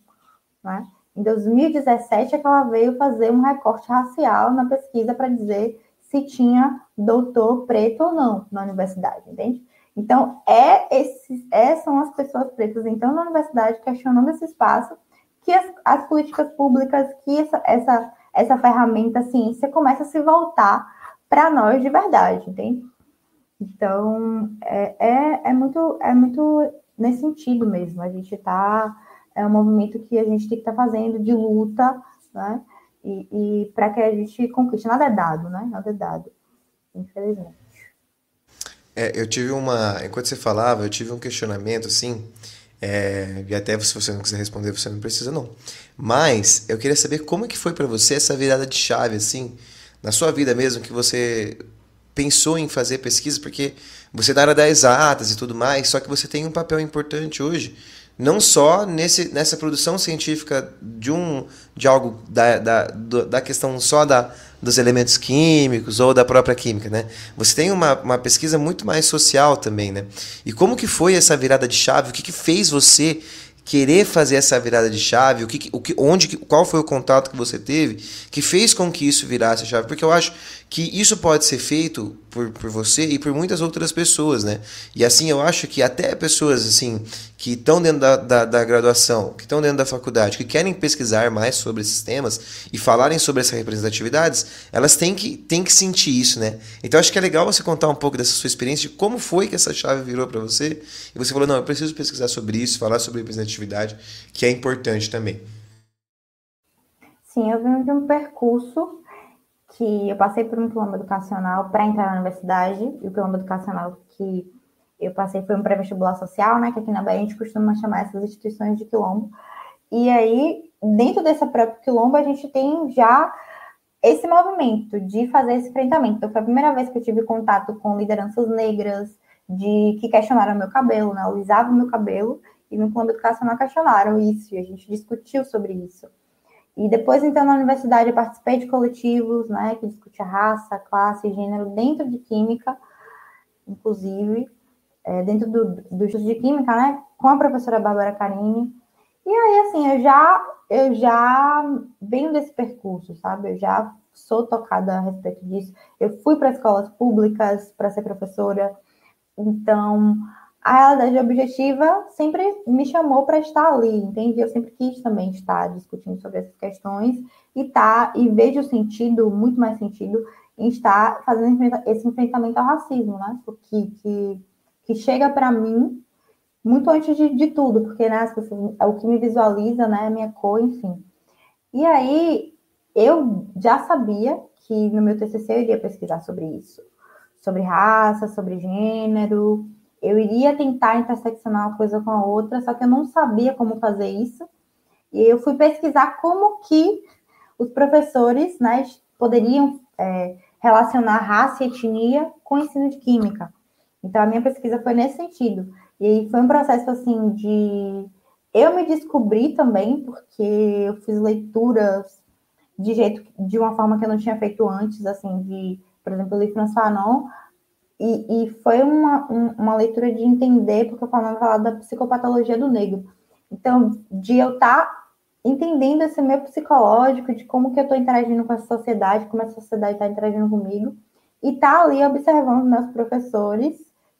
Né? Em 2017 é que ela veio fazer um recorte racial na pesquisa para dizer se tinha doutor preto ou não na universidade, entende? Então, é esses, é, são as pessoas pretas então na universidade questionando esse espaço que as, as políticas públicas, que essa, essa, essa ferramenta ciência começa a se voltar para nós de verdade, entende? Então, é, é, é, muito, é muito nesse sentido mesmo. A gente está. É um movimento que a gente tem que estar tá fazendo de luta, né? E, e para que a gente conquiste. Nada é dado, né? Nada é dado, infelizmente.
É, eu tive uma. Enquanto você falava, eu tive um questionamento assim. É, e até se você não quiser responder, você não precisa não. Mas eu queria saber como que foi para você essa virada de chave assim, na sua vida mesmo, que você pensou em fazer pesquisa, porque você é da área das exatas e tudo mais, só que você tem um papel importante hoje, não só nesse, nessa produção científica de um de algo da, da, da questão só da, dos elementos químicos ou da própria química, né? Você tem uma, uma pesquisa muito mais social também, né? E como que foi essa virada de chave? O que, que fez você querer fazer essa virada de chave, o que, o que, onde, qual foi o contato que você teve que fez com que isso virasse a chave? Porque eu acho que isso pode ser feito por, por você e por muitas outras pessoas, né? E assim, eu acho que até pessoas assim que estão dentro da, da, da, graduação, que estão dentro da faculdade, que querem pesquisar mais sobre esses temas e falarem sobre essas representatividades, elas têm que, têm que sentir isso, né? Então acho que é legal você contar um pouco dessa sua experiência, de como foi que essa chave virou para você, e você falou, não, eu preciso pesquisar sobre isso, falar sobre representatividade, que é importante também.
Sim, eu venho de um percurso que eu passei por um quilombo educacional para entrar na universidade, e o quilombo educacional que eu passei foi um pré-vestibular social, né, que aqui na Bahia a gente costuma chamar essas instituições de quilombo. E aí, dentro desse próprio quilombo, a gente tem já esse movimento de fazer esse enfrentamento. Então, foi a primeira vez que eu tive contato com lideranças negras, de que questionaram meu cabelo, né, alisavam meu cabelo, e no quilombo educacional questionaram isso, e a gente discutiu sobre isso. E depois, então, na universidade, eu participei de coletivos, né, que discutia raça, classe, gênero, dentro de química, inclusive, é, dentro do, do estudo de química, né, com a professora Bárbara Carini. E aí, assim, eu já, eu já venho desse percurso, sabe? Eu já sou tocada a respeito disso. Eu fui para escolas públicas para ser professora, então a realidade objetiva sempre me chamou para estar ali, entende? Eu sempre quis também estar discutindo sobre essas questões e tá e vejo sentido, muito mais sentido, em estar fazendo esse enfrentamento ao racismo, né? Porque que, que chega para mim muito antes de, de tudo, porque né, as pessoas, é o que me visualiza, né, a minha cor, enfim. E aí eu já sabia que no meu TCC eu iria pesquisar sobre isso, sobre raça, sobre gênero. Eu iria tentar interseccionar uma coisa com a outra, só que eu não sabia como fazer isso. E eu fui pesquisar como que os professores né, poderiam é, relacionar raça e etnia com o ensino de química. Então, a minha pesquisa foi nesse sentido. E foi um processo, assim, de... Eu me descobri também, porque eu fiz leituras de jeito, de uma forma que eu não tinha feito antes, assim, de, por exemplo, eu li François Fanon, e, e foi uma, um, uma leitura de entender, porque eu falava falar da psicopatologia do negro. Então, de eu estar tá entendendo esse meu psicológico, de como que eu estou interagindo com a sociedade, como a sociedade está interagindo comigo, e tá ali observando meus professores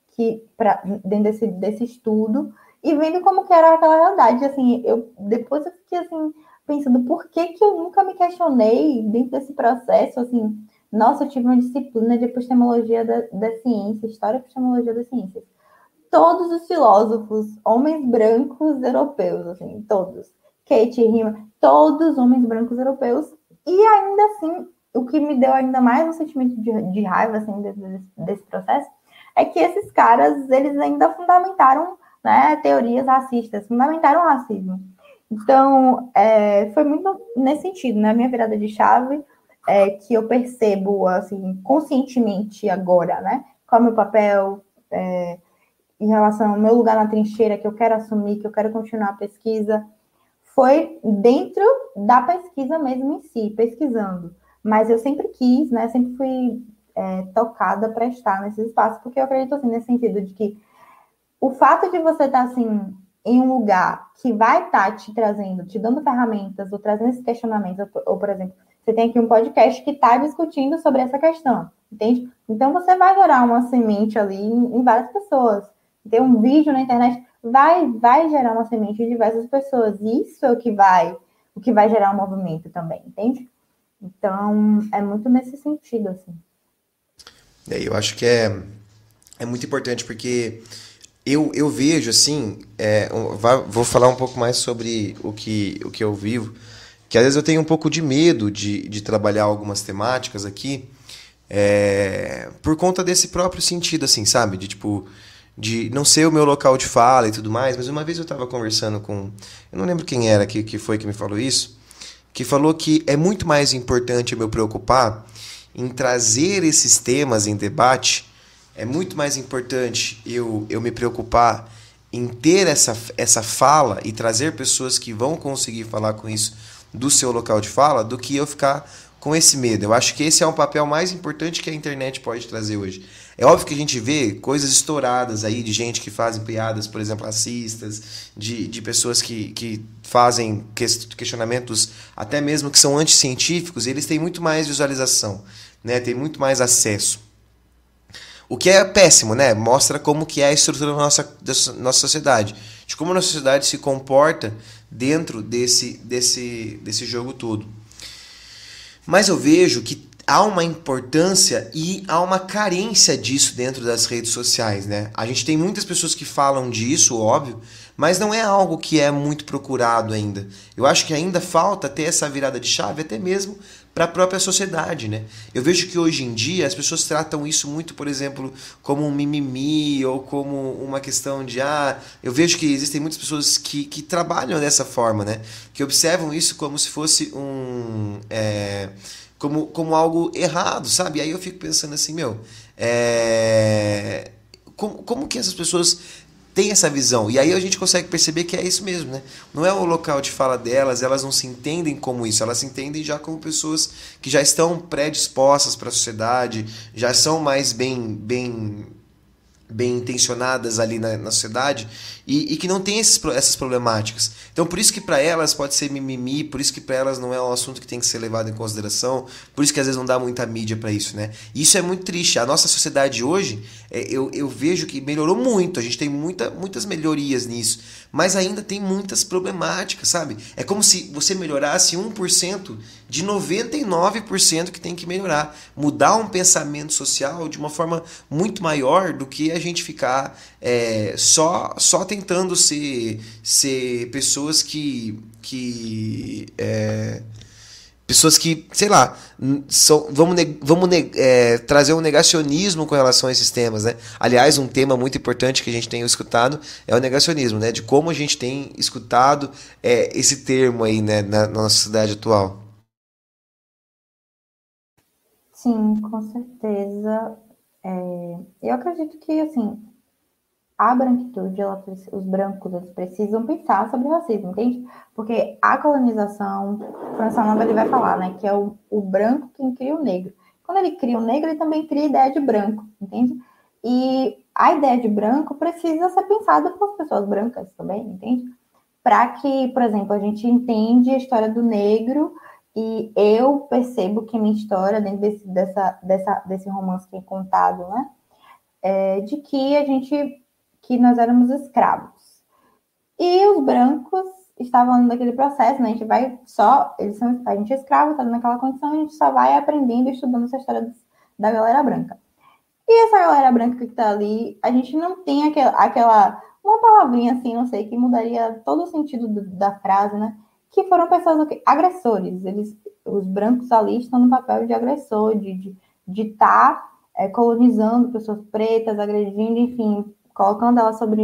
que pra, dentro desse, desse estudo e vendo como que era aquela realidade. Assim, eu depois eu fiquei assim pensando por que que eu nunca me questionei dentro desse processo, assim, nossa, eu tive uma disciplina de epistemologia da, da ciência, história e epistemologia das ciências. Todos os filósofos, homens brancos europeus, assim, todos. Kate Rima, todos homens brancos europeus. E ainda assim, o que me deu ainda mais um sentimento de, de raiva, assim, desse, desse processo, é que esses caras, eles ainda fundamentaram né, teorias racistas, fundamentaram o racismo. Então, é, foi muito nesse sentido, né? Minha virada de chave é que eu percebo, assim, conscientemente agora, né? Qual é o meu papel é, em relação ao meu lugar na trincheira que eu quero assumir, que eu quero continuar a pesquisa, foi dentro da pesquisa mesmo em si, pesquisando. Mas eu sempre quis, né? Sempre fui é, tocada para estar nesse espaço, porque eu acredito assim, nesse sentido de que o fato de você estar assim em um lugar que vai estar te trazendo, te dando ferramentas, ou trazendo esses questionamentos, ou, ou por exemplo, você tem aqui um podcast que está discutindo sobre essa questão, entende? Então você vai gerar uma semente ali em, várias pessoas. Tem um vídeo na internet, vai, vai gerar uma semente em diversas pessoas. Isso é o que vai, o que vai gerar um movimento também, entende? Então, é muito nesse sentido, assim.
É, eu acho que é, é muito importante, porque eu, eu vejo, assim, é, vou falar um pouco mais sobre o que, o que eu vivo, que às vezes eu tenho um pouco de medo de, de trabalhar algumas temáticas aqui, é, por conta desse próprio sentido, assim, sabe? De tipo, de não ser o meu local de fala e tudo mais, mas uma vez eu estava conversando com. Eu não lembro quem era que, que foi que me falou isso, que falou que é muito mais importante eu me preocupar em trazer esses temas em debate é muito mais importante eu, eu me preocupar em ter essa, essa fala e trazer pessoas que vão conseguir falar com isso do seu local de fala do que eu ficar com esse medo. Eu acho que esse é um papel mais importante que a internet pode trazer hoje. É óbvio que a gente vê coisas estouradas aí de gente que fazem piadas, por exemplo, racistas, de, de pessoas que, que fazem questionamentos até mesmo que são anticientíficos, e eles têm muito mais visualização, né? tem muito mais acesso. O que é péssimo, né? Mostra como que é a estrutura da nossa, da nossa sociedade. De como a nossa sociedade se comporta dentro desse, desse, desse jogo todo. Mas eu vejo que há uma importância e há uma carência disso dentro das redes sociais, né? A gente tem muitas pessoas que falam disso, óbvio, mas não é algo que é muito procurado ainda. Eu acho que ainda falta ter essa virada de chave até mesmo para a própria sociedade, né? Eu vejo que hoje em dia as pessoas tratam isso muito, por exemplo, como um mimimi ou como uma questão de ah, eu vejo que existem muitas pessoas que, que trabalham dessa forma, né? Que observam isso como se fosse um é, como, como algo errado, sabe? E aí eu fico pensando assim, meu, é, como, como que essas pessoas tem essa visão. E aí a gente consegue perceber que é isso mesmo, né? Não é o local de fala delas, elas não se entendem como isso, elas se entendem já como pessoas que já estão predispostas para a sociedade, já são mais bem, bem bem intencionadas ali na, na sociedade e, e, que não tem esses, essas problemáticas. Então, por isso que para elas pode ser mimimi, por isso que para elas não é um assunto que tem que ser levado em consideração, por isso que às vezes não dá muita mídia para isso, né? E isso é muito triste. A nossa sociedade hoje, é, eu, eu vejo que melhorou muito, a gente tem muita, muitas melhorias nisso, mas ainda tem muitas problemáticas, sabe? É como se você melhorasse 1% de 99% que tem que melhorar. Mudar um pensamento social de uma forma muito maior do que a gente ficar é, só, só tentando ser, ser pessoas que que é, pessoas que, sei lá, são, vamos, vamos é, trazer um negacionismo com relação a esses temas, né? Aliás, um tema muito importante que a gente tem escutado é o negacionismo, né? De como a gente tem escutado é, esse termo aí, né, na, na nossa sociedade atual.
Sim, com certeza. É, eu acredito que, assim, a branquitude, ela, os brancos, eles precisam pensar sobre o racismo, entende? Porque a colonização, François Nova ele vai falar, né, que é o, o branco quem cria o negro. Quando ele cria o negro, ele também cria a ideia de branco, entende? E a ideia de branco precisa ser pensada por pessoas brancas também, entende? Para que, por exemplo, a gente entende a história do negro e eu percebo que minha história, dentro desse, dessa, dessa, desse romance que é contado, né? É de que a gente que nós éramos escravos. E os brancos estavam naquele processo, né? A gente vai só, eles são, a gente é escravo, tá naquela condição, a gente só vai aprendendo e estudando essa história da galera branca. E essa galera branca que tá ali, a gente não tem aquela, aquela uma palavrinha assim, não sei, que mudaria todo o sentido do, da frase, né? Que foram pessoas agressores. Eles, os brancos ali estão no papel de agressor, de estar de, de tá, é, colonizando pessoas pretas, agredindo, enfim, colocando ela sobre,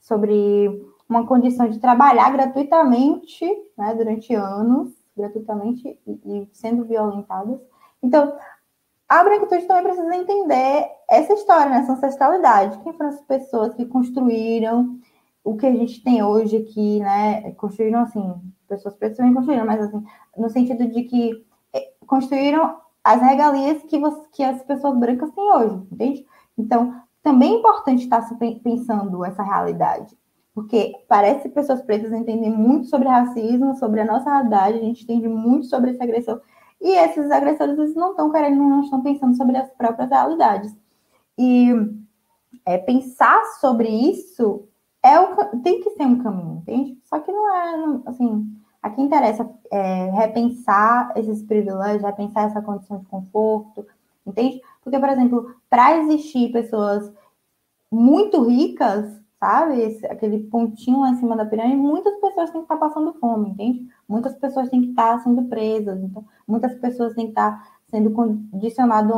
sobre uma condição de trabalhar gratuitamente, né, durante anos, gratuitamente e, e sendo violentadas. Então, a branquitude também precisa entender essa história, né, essa ancestralidade. Quem foram as pessoas que construíram o que a gente tem hoje aqui, né? Construíram assim, pessoas pretas também construíram, mas assim, no sentido de que eh, construíram as regalias que, você, que as pessoas brancas têm hoje, entende? Então, também é importante estar pensando essa realidade, porque parece que pessoas pretas entendem muito sobre racismo, sobre a nossa realidade, a gente entende muito sobre essa agressão, e esses agressores eles não estão querendo, não estão pensando sobre as próprias realidades. E é, pensar sobre isso é o, tem que ser um caminho, entende? Só que não é, não, assim, aqui interessa é, repensar esses privilégios, repensar essa condição de conforto, entende? Porque, por exemplo, para existir pessoas muito ricas, sabe? Esse, aquele pontinho lá em cima da pirâmide, muitas pessoas têm que estar passando fome, entende? Muitas pessoas têm que estar sendo presas, então, muitas pessoas têm que estar sendo condicionadas,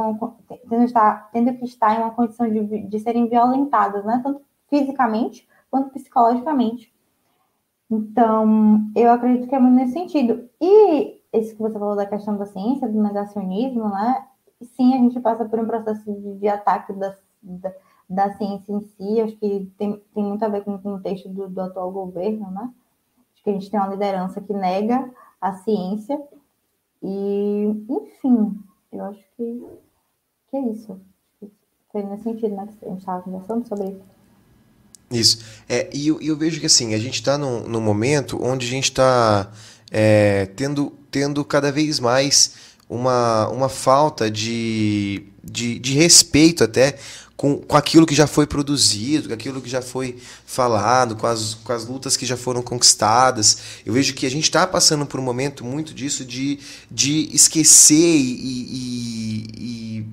tendo, estar, tendo que estar em uma condição de, de serem violentadas, né? Tanto fisicamente quanto psicologicamente. Então, eu acredito que é muito nesse sentido. E esse que você falou da questão da ciência, do negacionismo, né? Sim, a gente passa por um processo de, de ataque da, da, da, ciência em si, acho que tem, tem muito a ver com o contexto do, do atual governo, né? Acho que a gente tem uma liderança que nega a ciência e, enfim, eu acho que, que é isso. Foi nesse sentido, né, que a gente estava conversando sobre isso.
Isso. É, e eu, eu, vejo que assim, a gente está num, num momento onde a gente está é, tendo, tendo cada vez mais uma, uma falta de, de, de respeito até com, com aquilo que já foi produzido, com aquilo que já foi falado, com as, com as lutas que já foram conquistadas. Eu vejo que a gente está passando por um momento muito disso de, de esquecer e, e, e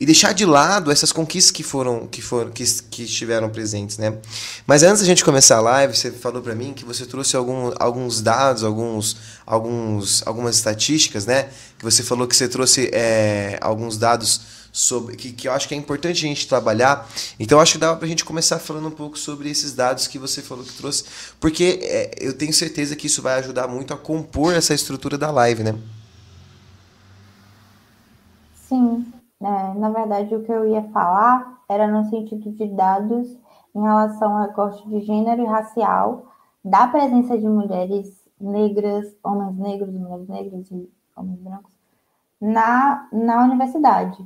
e deixar de lado essas conquistas que foram que foram que, que estiveram presentes, né? Mas antes da gente começar a live, você falou para mim que você trouxe algum, alguns dados, alguns alguns algumas estatísticas, né? Que você falou que você trouxe é, alguns dados sobre que, que eu acho que é importante a gente trabalhar. Então acho que dava para a gente começar falando um pouco sobre esses dados que você falou que trouxe, porque é, eu tenho certeza que isso vai ajudar muito a compor essa estrutura da live, né?
Sim, é, na verdade, o que eu ia falar era no sentido de dados em relação ao recorte de gênero e racial da presença de mulheres negras, homens negros, mulheres negras e homens brancos na, na universidade.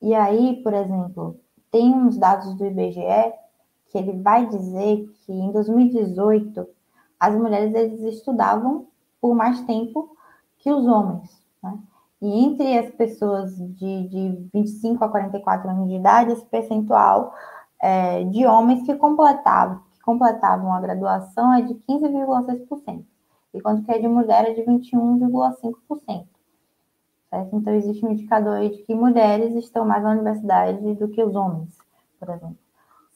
E aí, por exemplo, tem uns dados do IBGE que ele vai dizer que em 2018 as mulheres eles estudavam por mais tempo que os homens. Né? E entre as pessoas de, de 25 a 44 anos de idade, esse percentual é, de homens que completavam, que completavam a graduação é de 15,6%, enquanto que a de mulher é de 21,5%. Certo? Então, existe um indicador aí de que mulheres estão mais na universidade do que os homens, por exemplo.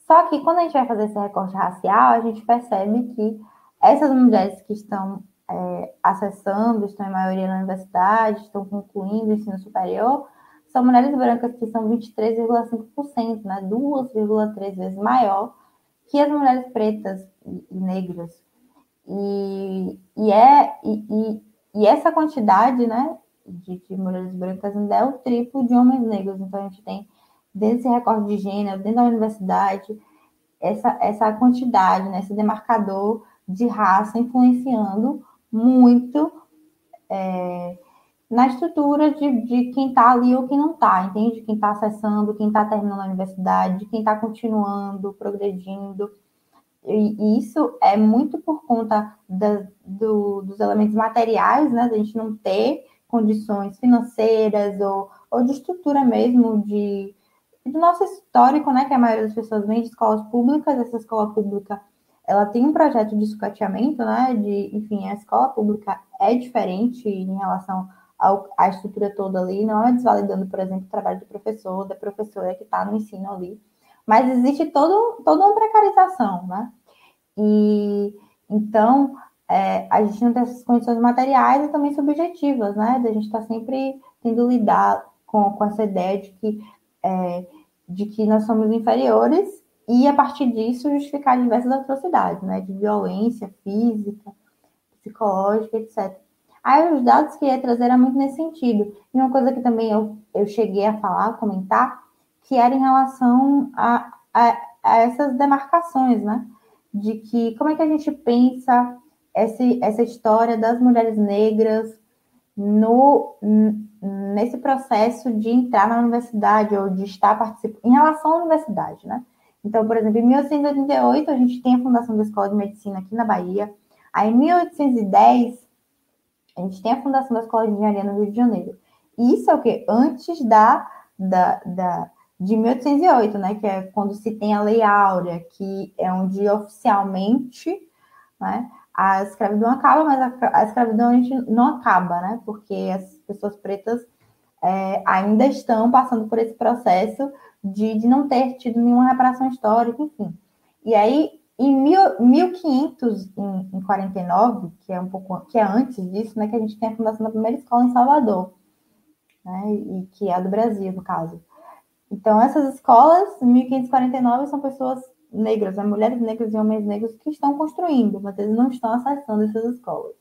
Só que quando a gente vai fazer esse recorte racial, a gente percebe que essas mulheres que estão é, acessando, estão em maioria na universidade, estão concluindo o ensino superior, são mulheres brancas que são 23,5%, né? 2,3 vezes maior que as mulheres pretas e negras. E, e, é, e, e, essa quantidade né, de, de, mulheres brancas ainda é o triplo de homens negros. Então, a gente tem, dentro desse recorde de gênero, dentro da universidade, essa, essa quantidade, né, esse demarcador de raça influenciando muito é, na estrutura de, de quem está ali ou quem não está, entende? Quem está acessando, quem está terminando a universidade, quem está continuando, progredindo. E, isso é muito por conta da, do, dos elementos materiais, né? Da gente não ter condições financeiras ou, ou de estrutura mesmo, de, do nosso histórico, né? Que a maioria das pessoas vem de escolas públicas, essa escola pública ela tem um projeto de sucateamento, né? De, enfim, a escola pública é diferente em relação a estrutura toda ali, não é desvalidando, por exemplo, o trabalho do professor, da professora que está no ensino ali, mas existe todo, toda uma precarização, né? E então é, a gente não tem essas condições materiais e também subjetivas, né? Da gente está sempre tendo lidar com, com essa ideia de que, é, de que nós somos inferiores e a partir disso justificar diversas atrocidades, né? De violência física, psicológica, etc. Aí os dados que ia trazer era muito nesse sentido. E uma coisa que também eu, eu cheguei a falar, comentar, que era em relação a, a, a essas demarcações, né? De que como é que a gente pensa esse, essa história das mulheres negras no, nesse processo de entrar na universidade ou de estar participando em relação à universidade, né? Então, por exemplo, em 1888 a gente tem a fundação da Escola de Medicina aqui na Bahia. Aí em 1810 a gente tem a fundação da Escola de Engenharia no Rio de Janeiro. E isso é o que? Antes da, da, da, de 1808, né? Que é quando se tem a Lei Áurea, que é onde oficialmente né, a escravidão acaba, mas a, a escravidão a gente não acaba, né? Porque as pessoas pretas é, ainda estão passando por esse processo de, de não ter tido nenhuma reparação histórica, enfim. E aí, em mil, 1549, que é um pouco que é antes disso, né, que a gente tem a fundação da primeira escola em Salvador, né, e que é a do Brasil, no caso. Então, essas escolas, 1549, são pessoas negras, né, mulheres negras e homens negros que estão construindo, mas eles não estão acessando essas escolas.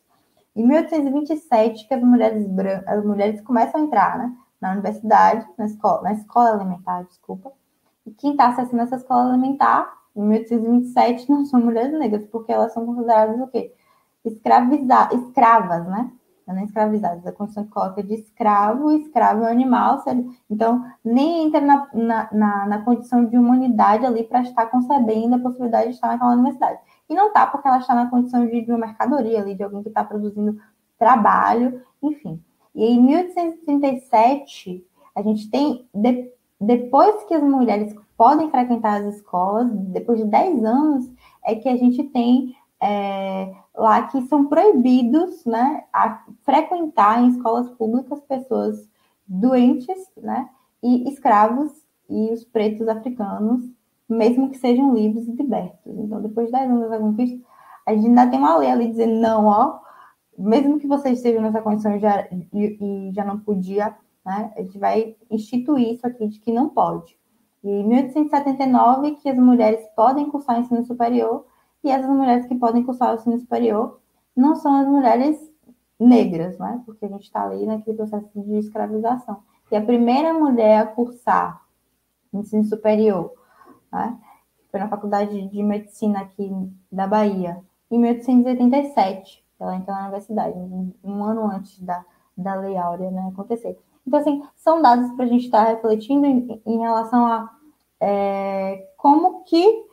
Em 1827, que as mulheres brancas, as mulheres começam a entrar, né, na universidade, na escola, na escola elementar, desculpa, e quem está acessando essa escola elementar em 1827 não são mulheres negras, porque elas são consideradas o quê? Escravizadas, escravas, né? Não é escravizadas, a Constituição coloca de escravo, escravo é um animal, então nem entra na, na, na, na condição de humanidade ali para estar concebendo a possibilidade de estar naquela universidade. E não está porque ela está na condição de, de uma mercadoria ali, de alguém que está produzindo trabalho, enfim. E em 1837, a gente tem, de, depois que as mulheres podem frequentar as escolas, depois de 10 anos, é que a gente tem é, lá que são proibidos né, a frequentar em escolas públicas pessoas doentes né, e escravos e os pretos africanos, mesmo que sejam livres e libertos. Então, depois de 10 anos da conquista, a gente ainda tem uma lei ali dizendo, não, ó, mesmo que você esteja nessa condição já, e, e já não podia, né, a gente vai instituir isso aqui de que não pode. E em 1879 que as mulheres podem cursar ensino superior e essas mulheres que podem cursar o ensino superior não são as mulheres negras, né? Porque a gente está ali naquele processo de escravização. E a primeira mulher a cursar ensino superior, né? Foi na faculdade de medicina aqui da Bahia, em 1887. Ela entrou na universidade, um ano antes da, da Lei Áurea né, acontecer. Então, assim, são dados para a gente estar tá refletindo em, em relação a é, como que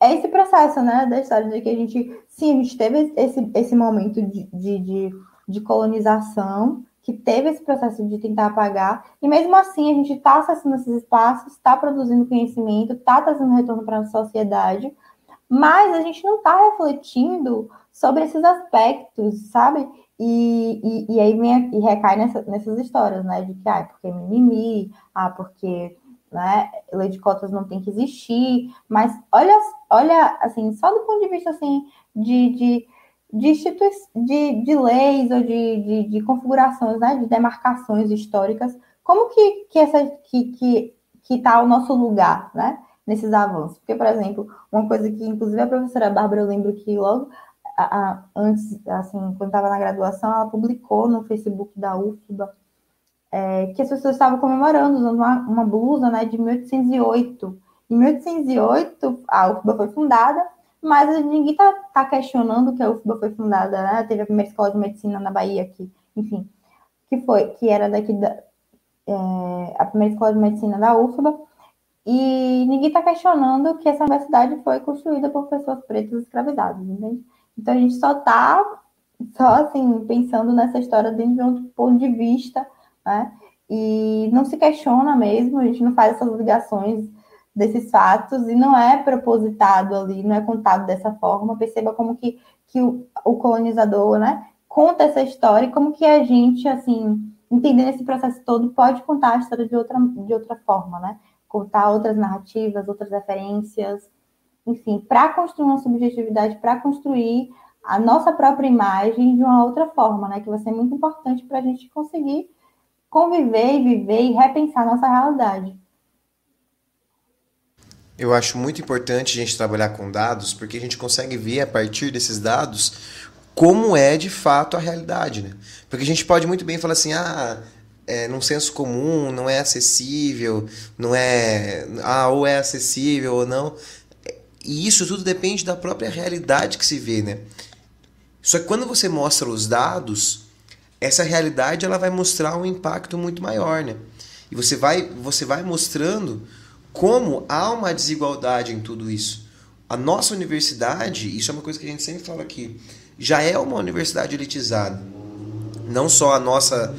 é esse processo, né, da história de que a gente, sim, a gente teve esse, esse momento de, de, de, de colonização, que teve esse processo de tentar apagar, e mesmo assim a gente está acessando esses espaços, está produzindo conhecimento, está trazendo retorno para a sociedade, mas a gente não está refletindo sobre esses aspectos, sabe? E, e, e aí vem e recai nessa, nessas histórias, né? De que, ah, porque mimimi, ah, porque né, lei de cotas não tem que existir, mas olha, olha, assim, só do ponto de vista, assim, de, de, de, institui de, de leis ou de, de, de, configurações, né, de demarcações históricas, como que, que essa que, que, que está o nosso lugar, né, nesses avanços? Porque, por exemplo, uma coisa que, inclusive, a professora Bárbara, eu lembro que logo a, a, antes, assim, quando estava na graduação, ela publicou no Facebook da UFBA é, que as pessoas estavam comemorando, usando uma, uma blusa né, de 1808. Em 1808, a UFBA foi fundada, mas ninguém está tá questionando que a UFBA foi fundada, né? Teve a primeira escola de medicina na Bahia aqui, enfim, que foi, que era daqui da, é, a primeira escola de medicina da UFBA, e ninguém está questionando que essa universidade foi construída por pessoas pretas escravizadas, entende? Então a gente só está só assim pensando nessa história dentro de um ponto de vista, né? E não se questiona mesmo, a gente não faz essas ligações desses fatos e não é propositado ali, não é contado dessa forma. Perceba como que, que o, o colonizador, né, conta essa história e como que a gente, assim, entendendo esse processo todo, pode contar a história de outra, de outra forma, né? Contar outras narrativas, outras referências, enfim, para construir uma subjetividade, para construir a nossa própria imagem de uma outra forma, né? Que vai ser muito importante para a gente conseguir conviver e viver e repensar a nossa realidade.
Eu acho muito importante a gente trabalhar com dados, porque a gente consegue ver a partir desses dados como é de fato a realidade, né? Porque a gente pode muito bem falar assim, ah, é, num senso comum, não é acessível, não é, ah, ou é acessível ou não. E isso tudo depende da própria realidade que se vê, né? Só que quando você mostra os dados, essa realidade ela vai mostrar um impacto muito maior, né? E você vai, você vai mostrando como há uma desigualdade em tudo isso. A nossa universidade, isso é uma coisa que a gente sempre fala aqui, já é uma universidade elitizada. Não só a nossa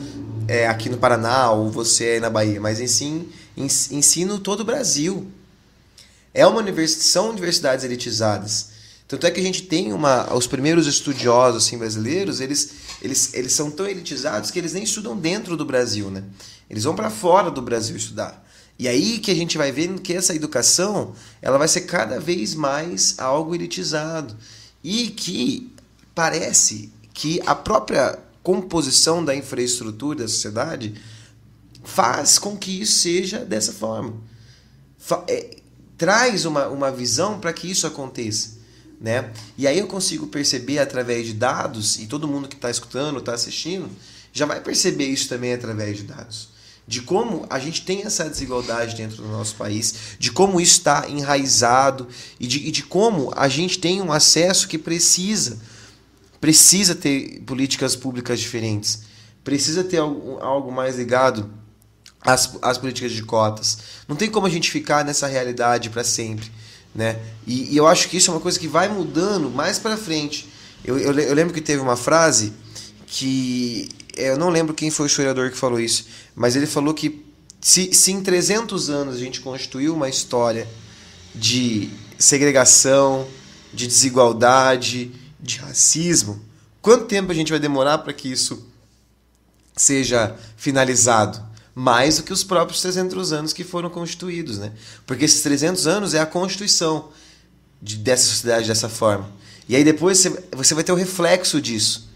é, aqui no Paraná ou você aí na Bahia, mas em sim, ensino todo o Brasil. É uma universidade, são universidades elitizadas. Tanto é que a gente tem uma. Os primeiros estudiosos assim, brasileiros, eles, eles, eles são tão elitizados que eles nem estudam dentro do Brasil, né? Eles vão para fora do Brasil estudar. E aí que a gente vai vendo que essa educação ela vai ser cada vez mais algo elitizado. E que parece que a própria composição da infraestrutura da sociedade faz com que isso seja dessa forma. É, traz uma, uma visão para que isso aconteça. Né? E aí eu consigo perceber através de dados, e todo mundo que está escutando, está assistindo, já vai perceber isso também através de dados de como a gente tem essa desigualdade dentro do nosso país, de como isso está enraizado e de, e de como a gente tem um acesso que precisa precisa ter políticas públicas diferentes, precisa ter algo, mais ligado às, às políticas de cotas. Não tem como a gente ficar nessa realidade para sempre. Né? E, e, eu acho que isso é uma coisa que vai mudando mais para frente. Eu, eu, eu lembro que teve uma frase que é, eu não lembro quem foi o historiador que falou isso, mas ele falou que se, se em 300 anos a gente constituiu uma história de segregação, de desigualdade, de racismo, quanto tempo a gente vai demorar para que isso seja finalizado? Mais do que os próprios 300 anos que foram constituídos, né? Porque esses 300 anos é a constituição de, dessa sociedade dessa forma. E aí depois você, vai ter o reflexo disso.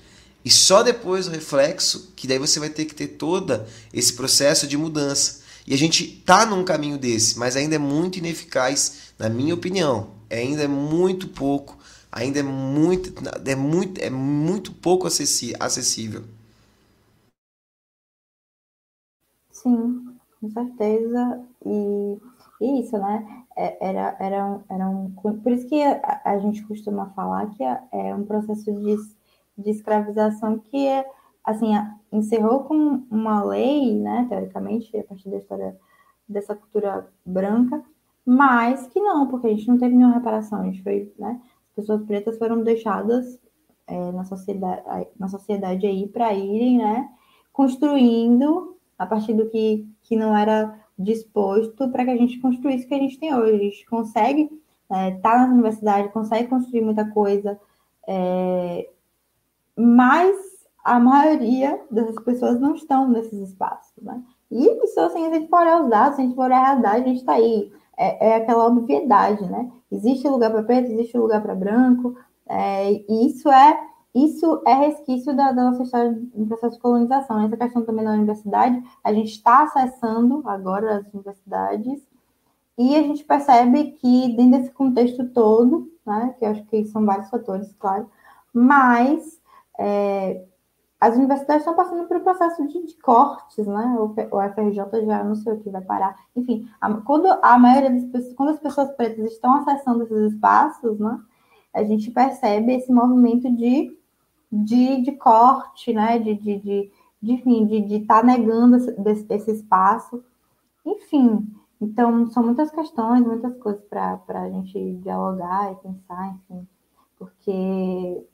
E só depois o reflexo, que daí você vai ter que ter todo esse processo de mudança. E a gente tá num caminho desse, mas ainda é muito ineficaz, na minha opinião. Ainda é muito pouco, ainda é muito, é muito, é muito pouco acessível.
Sim, com certeza. E, e isso, né? É, era, era, um, era por isso que a, a gente costuma falar que é, é um processo de de escravização que é, assim, encerrou com uma lei, né, teoricamente, a partir da história dessa cultura branca, mas que não, porque a gente não teve nenhuma reparação, a gente foi, né, pessoas pretas foram deixadas é, na sociedade, na sociedade aí para irem, né, construindo a partir do que, que não era disposto para que a gente construísse o que a gente tem hoje. A gente consegue estar é, tá na universidade, consegue construir muita coisa, é, mas a maioria dessas pessoas não estão nesses espaços, né? E isso, assim, a gente for olhar os dados, a gente for olhar a realidade, a gente está aí. É, é, aquela obviedade, né? Existe lugar para preto, existe lugar para branco, É, isso é isso é resquício da, da nossa história do processo de colonização. Essa questão também da universidade, a gente está acessando agora as universidades e a gente percebe que dentro desse contexto todo, né, que eu acho que são vários fatores, claro, mas é, as universidades estão passando por um processo de, de cortes, né? O, o FRJ já não sei o que vai parar. Enfim, a, quando a maioria das pessoas, quando as pessoas pretas estão acessando esses espaços, né? A gente percebe esse movimento de, de, de corte, né? De, de, de, de enfim, de estar tá negando esse, esse espaço. Enfim, então são muitas questões, muitas coisas para a gente dialogar e pensar, enfim, porque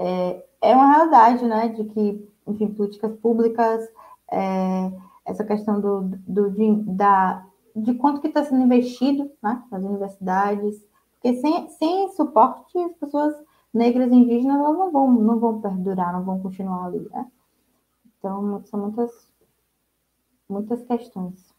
é, é uma realidade, né, de que, enfim, políticas públicas, é, essa questão do, do, de, da, de quanto que está sendo investido né, nas universidades, porque sem, sem suporte, as pessoas negras e indígenas elas não vão, não vão perdurar, não vão continuar ali, né? Então, são muitas, muitas questões.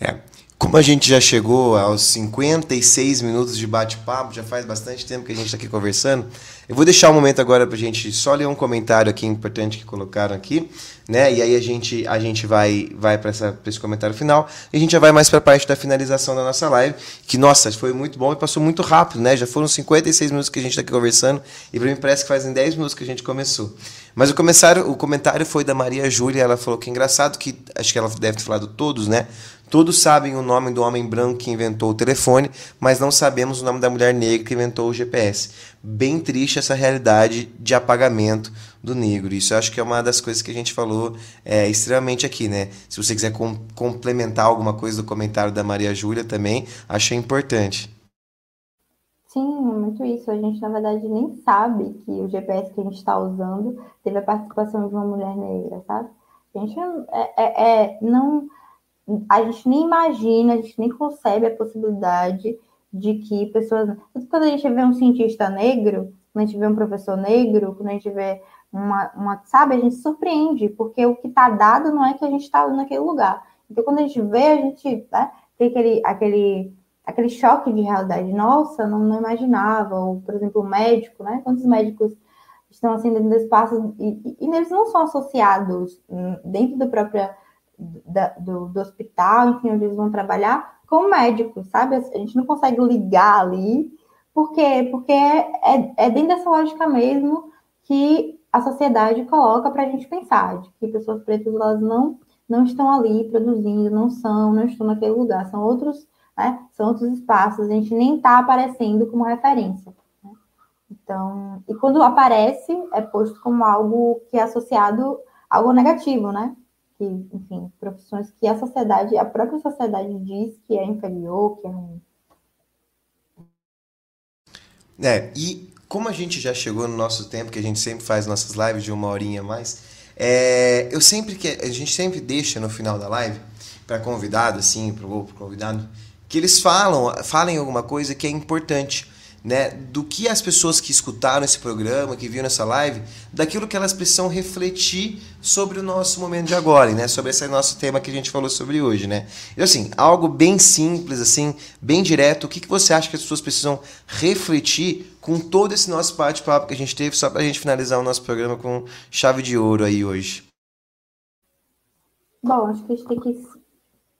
É. Como a gente já chegou aos 56 minutos de bate-papo, já faz bastante tempo que a gente está aqui conversando, eu vou deixar um momento agora para a gente só ler um comentário aqui importante que colocaram aqui, né? E aí a gente, a gente vai, vai para esse comentário final e a gente já vai mais para a parte da finalização da nossa live, que, nossa, foi muito bom e passou muito rápido, né? Já foram 56 minutos que a gente está aqui conversando e para mim parece que fazem 10 minutos que a gente começou. Mas o comentário, o comentário foi da Maria Júlia, ela falou que é engraçado que, acho que ela deve ter falado todos, né? Todos sabem o nome do homem branco que inventou o telefone, mas não sabemos o nome da mulher negra que inventou o GPS. Bem triste essa realidade de apagamento do negro. Isso eu acho que é uma das coisas que a gente falou é, extremamente aqui, né? Se você quiser com complementar alguma coisa do comentário da Maria Júlia também, acho importante.
Sim, é muito isso. A gente, na verdade, nem sabe que o GPS que a gente está usando teve a participação de uma mulher negra, sabe? A gente é, é, é não a gente nem imagina, a gente nem concebe a possibilidade de que pessoas. Quando a gente vê um cientista negro, quando a gente vê um professor negro, quando a gente vê uma. uma sabe, a gente surpreende, porque o que está dado não é que a gente está naquele lugar. Então, quando a gente vê, a gente né, tem aquele, aquele, aquele choque de realidade. Nossa, não, não imaginava. Ou, por exemplo, o médico, né? Quantos médicos estão assim dentro do espaço e, e, e eles não são associados hum, dentro da própria da, do, do, hospital, enfim, onde eles vão trabalhar, com médicos, sabe? A gente não consegue ligar ali, por quê? Porque é, é dentro dessa lógica mesmo que a sociedade coloca para a gente pensar, de que pessoas pretas elas não, não estão ali produzindo, não são, não estão naquele lugar, são outros, né? São outros espaços, a gente nem está aparecendo como referência. Né? Então, e quando aparece, é posto como algo que é associado a algo negativo, né? Que, enfim, profissões que a sociedade, a própria sociedade diz que é inferior, que é ruim.
É, e como a gente já chegou no nosso tempo, que a gente sempre faz nossas lives de uma horinha a mais, é, eu sempre que a gente sempre deixa no final da live para convidado, assim, para o convidado, que eles falam, falem alguma coisa que é importante né, do que as pessoas que escutaram esse programa, que viram essa live, daquilo que elas precisam refletir sobre o nosso momento de agora, né, sobre esse nosso tema que a gente falou sobre hoje, né. Então, assim, algo bem simples, assim, bem direto, o que, que você acha que as pessoas precisam refletir com todo esse nosso bate-papo que a gente teve, só para a gente finalizar o nosso programa com chave de ouro aí hoje?
Bom, acho que a gente tem que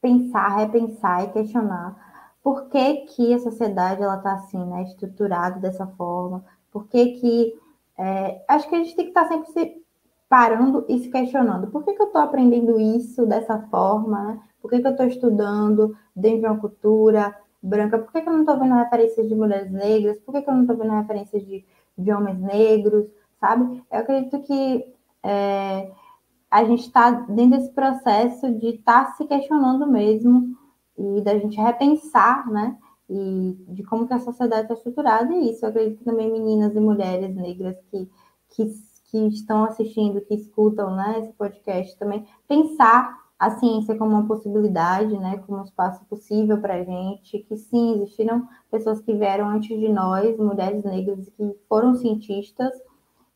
pensar, repensar e questionar por que, que a sociedade está assim, né, estruturada dessa forma, por que que é, acho que a gente tem que estar tá sempre se parando e se questionando, por que, que eu estou aprendendo isso dessa forma, né? por que, que eu estou estudando dentro de uma cultura branca, por que, que eu não estou vendo referências de mulheres negras, por que, que eu não estou vendo referências de, de homens negros, sabe? Eu acredito que é, a gente está dentro desse processo de estar tá se questionando mesmo e da gente repensar, né? E de como que a sociedade está estruturada e isso. Eu acredito que também meninas e mulheres negras que, que, que estão assistindo, que escutam né, esse podcast, também pensar a ciência como uma possibilidade, né, como um espaço possível para a gente, que sim, existiram pessoas que vieram antes de nós, mulheres negras que foram cientistas,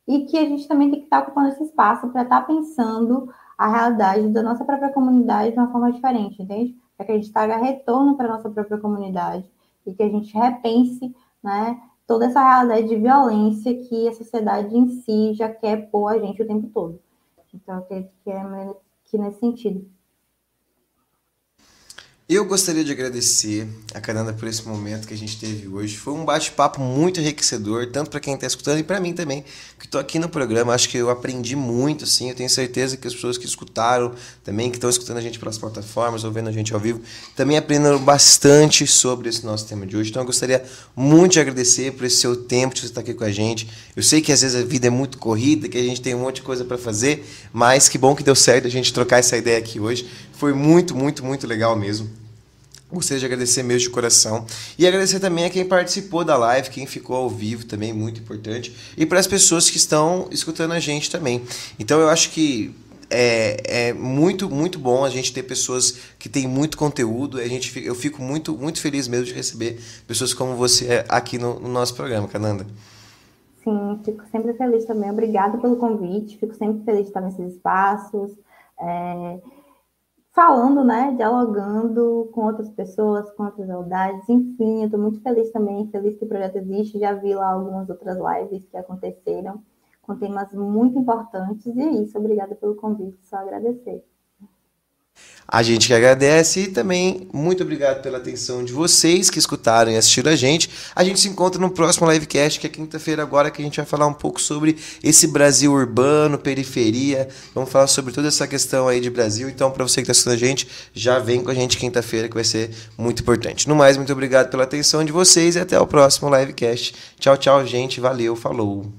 e que a gente também tem que estar ocupando esse espaço para estar pensando a realidade da nossa própria comunidade de uma forma diferente, entende? Para que a gente traga retorno para a nossa própria comunidade e que a gente repense né, toda essa realidade de violência que a sociedade em si já quer pôr a gente o tempo todo. Então, eu acredito que é que nesse sentido.
Eu gostaria de agradecer a Cananda por esse momento que a gente teve hoje. Foi um bate-papo muito enriquecedor, tanto para quem está escutando e para mim também, que estou aqui no programa. Acho que eu aprendi muito, assim. Eu tenho certeza que as pessoas que escutaram também, que estão escutando a gente pelas plataformas ou vendo a gente ao vivo, também aprenderam bastante sobre esse nosso tema de hoje. Então eu gostaria muito de agradecer por esse seu tempo de você estar aqui com a gente. Eu sei que às vezes a vida é muito corrida, que a gente tem um monte de coisa para fazer, mas que bom que deu certo a gente trocar essa ideia aqui hoje. Foi muito, muito, muito legal mesmo. Gostaria de agradecer mesmo de coração. E agradecer também a quem participou da live, quem ficou ao vivo também, muito importante. E para as pessoas que estão escutando a gente também. Então eu acho que é, é muito, muito bom a gente ter pessoas que têm muito conteúdo. A gente, eu fico muito, muito feliz mesmo de receber pessoas como você aqui no, no nosso programa, Cananda.
Sim, fico sempre feliz também. Obrigada pelo convite. Fico sempre feliz de estar nesses espaços. É falando, né, dialogando com outras pessoas, com outras realidades, enfim, eu estou muito feliz também, feliz que o projeto existe, já vi lá algumas outras lives que aconteceram, com temas muito importantes, e é isso, obrigada pelo convite, só agradecer.
A gente que agradece e também muito obrigado pela atenção de vocês que escutaram e assistiram a gente. A gente se encontra no próximo livecast, que é quinta-feira agora, que a gente vai falar um pouco sobre esse Brasil urbano, periferia. Vamos falar sobre toda essa questão aí de Brasil. Então, para você que está assistindo a gente, já vem com a gente quinta-feira, que vai ser muito importante. No mais, muito obrigado pela atenção de vocês e até o próximo livecast. Tchau, tchau, gente. Valeu, falou.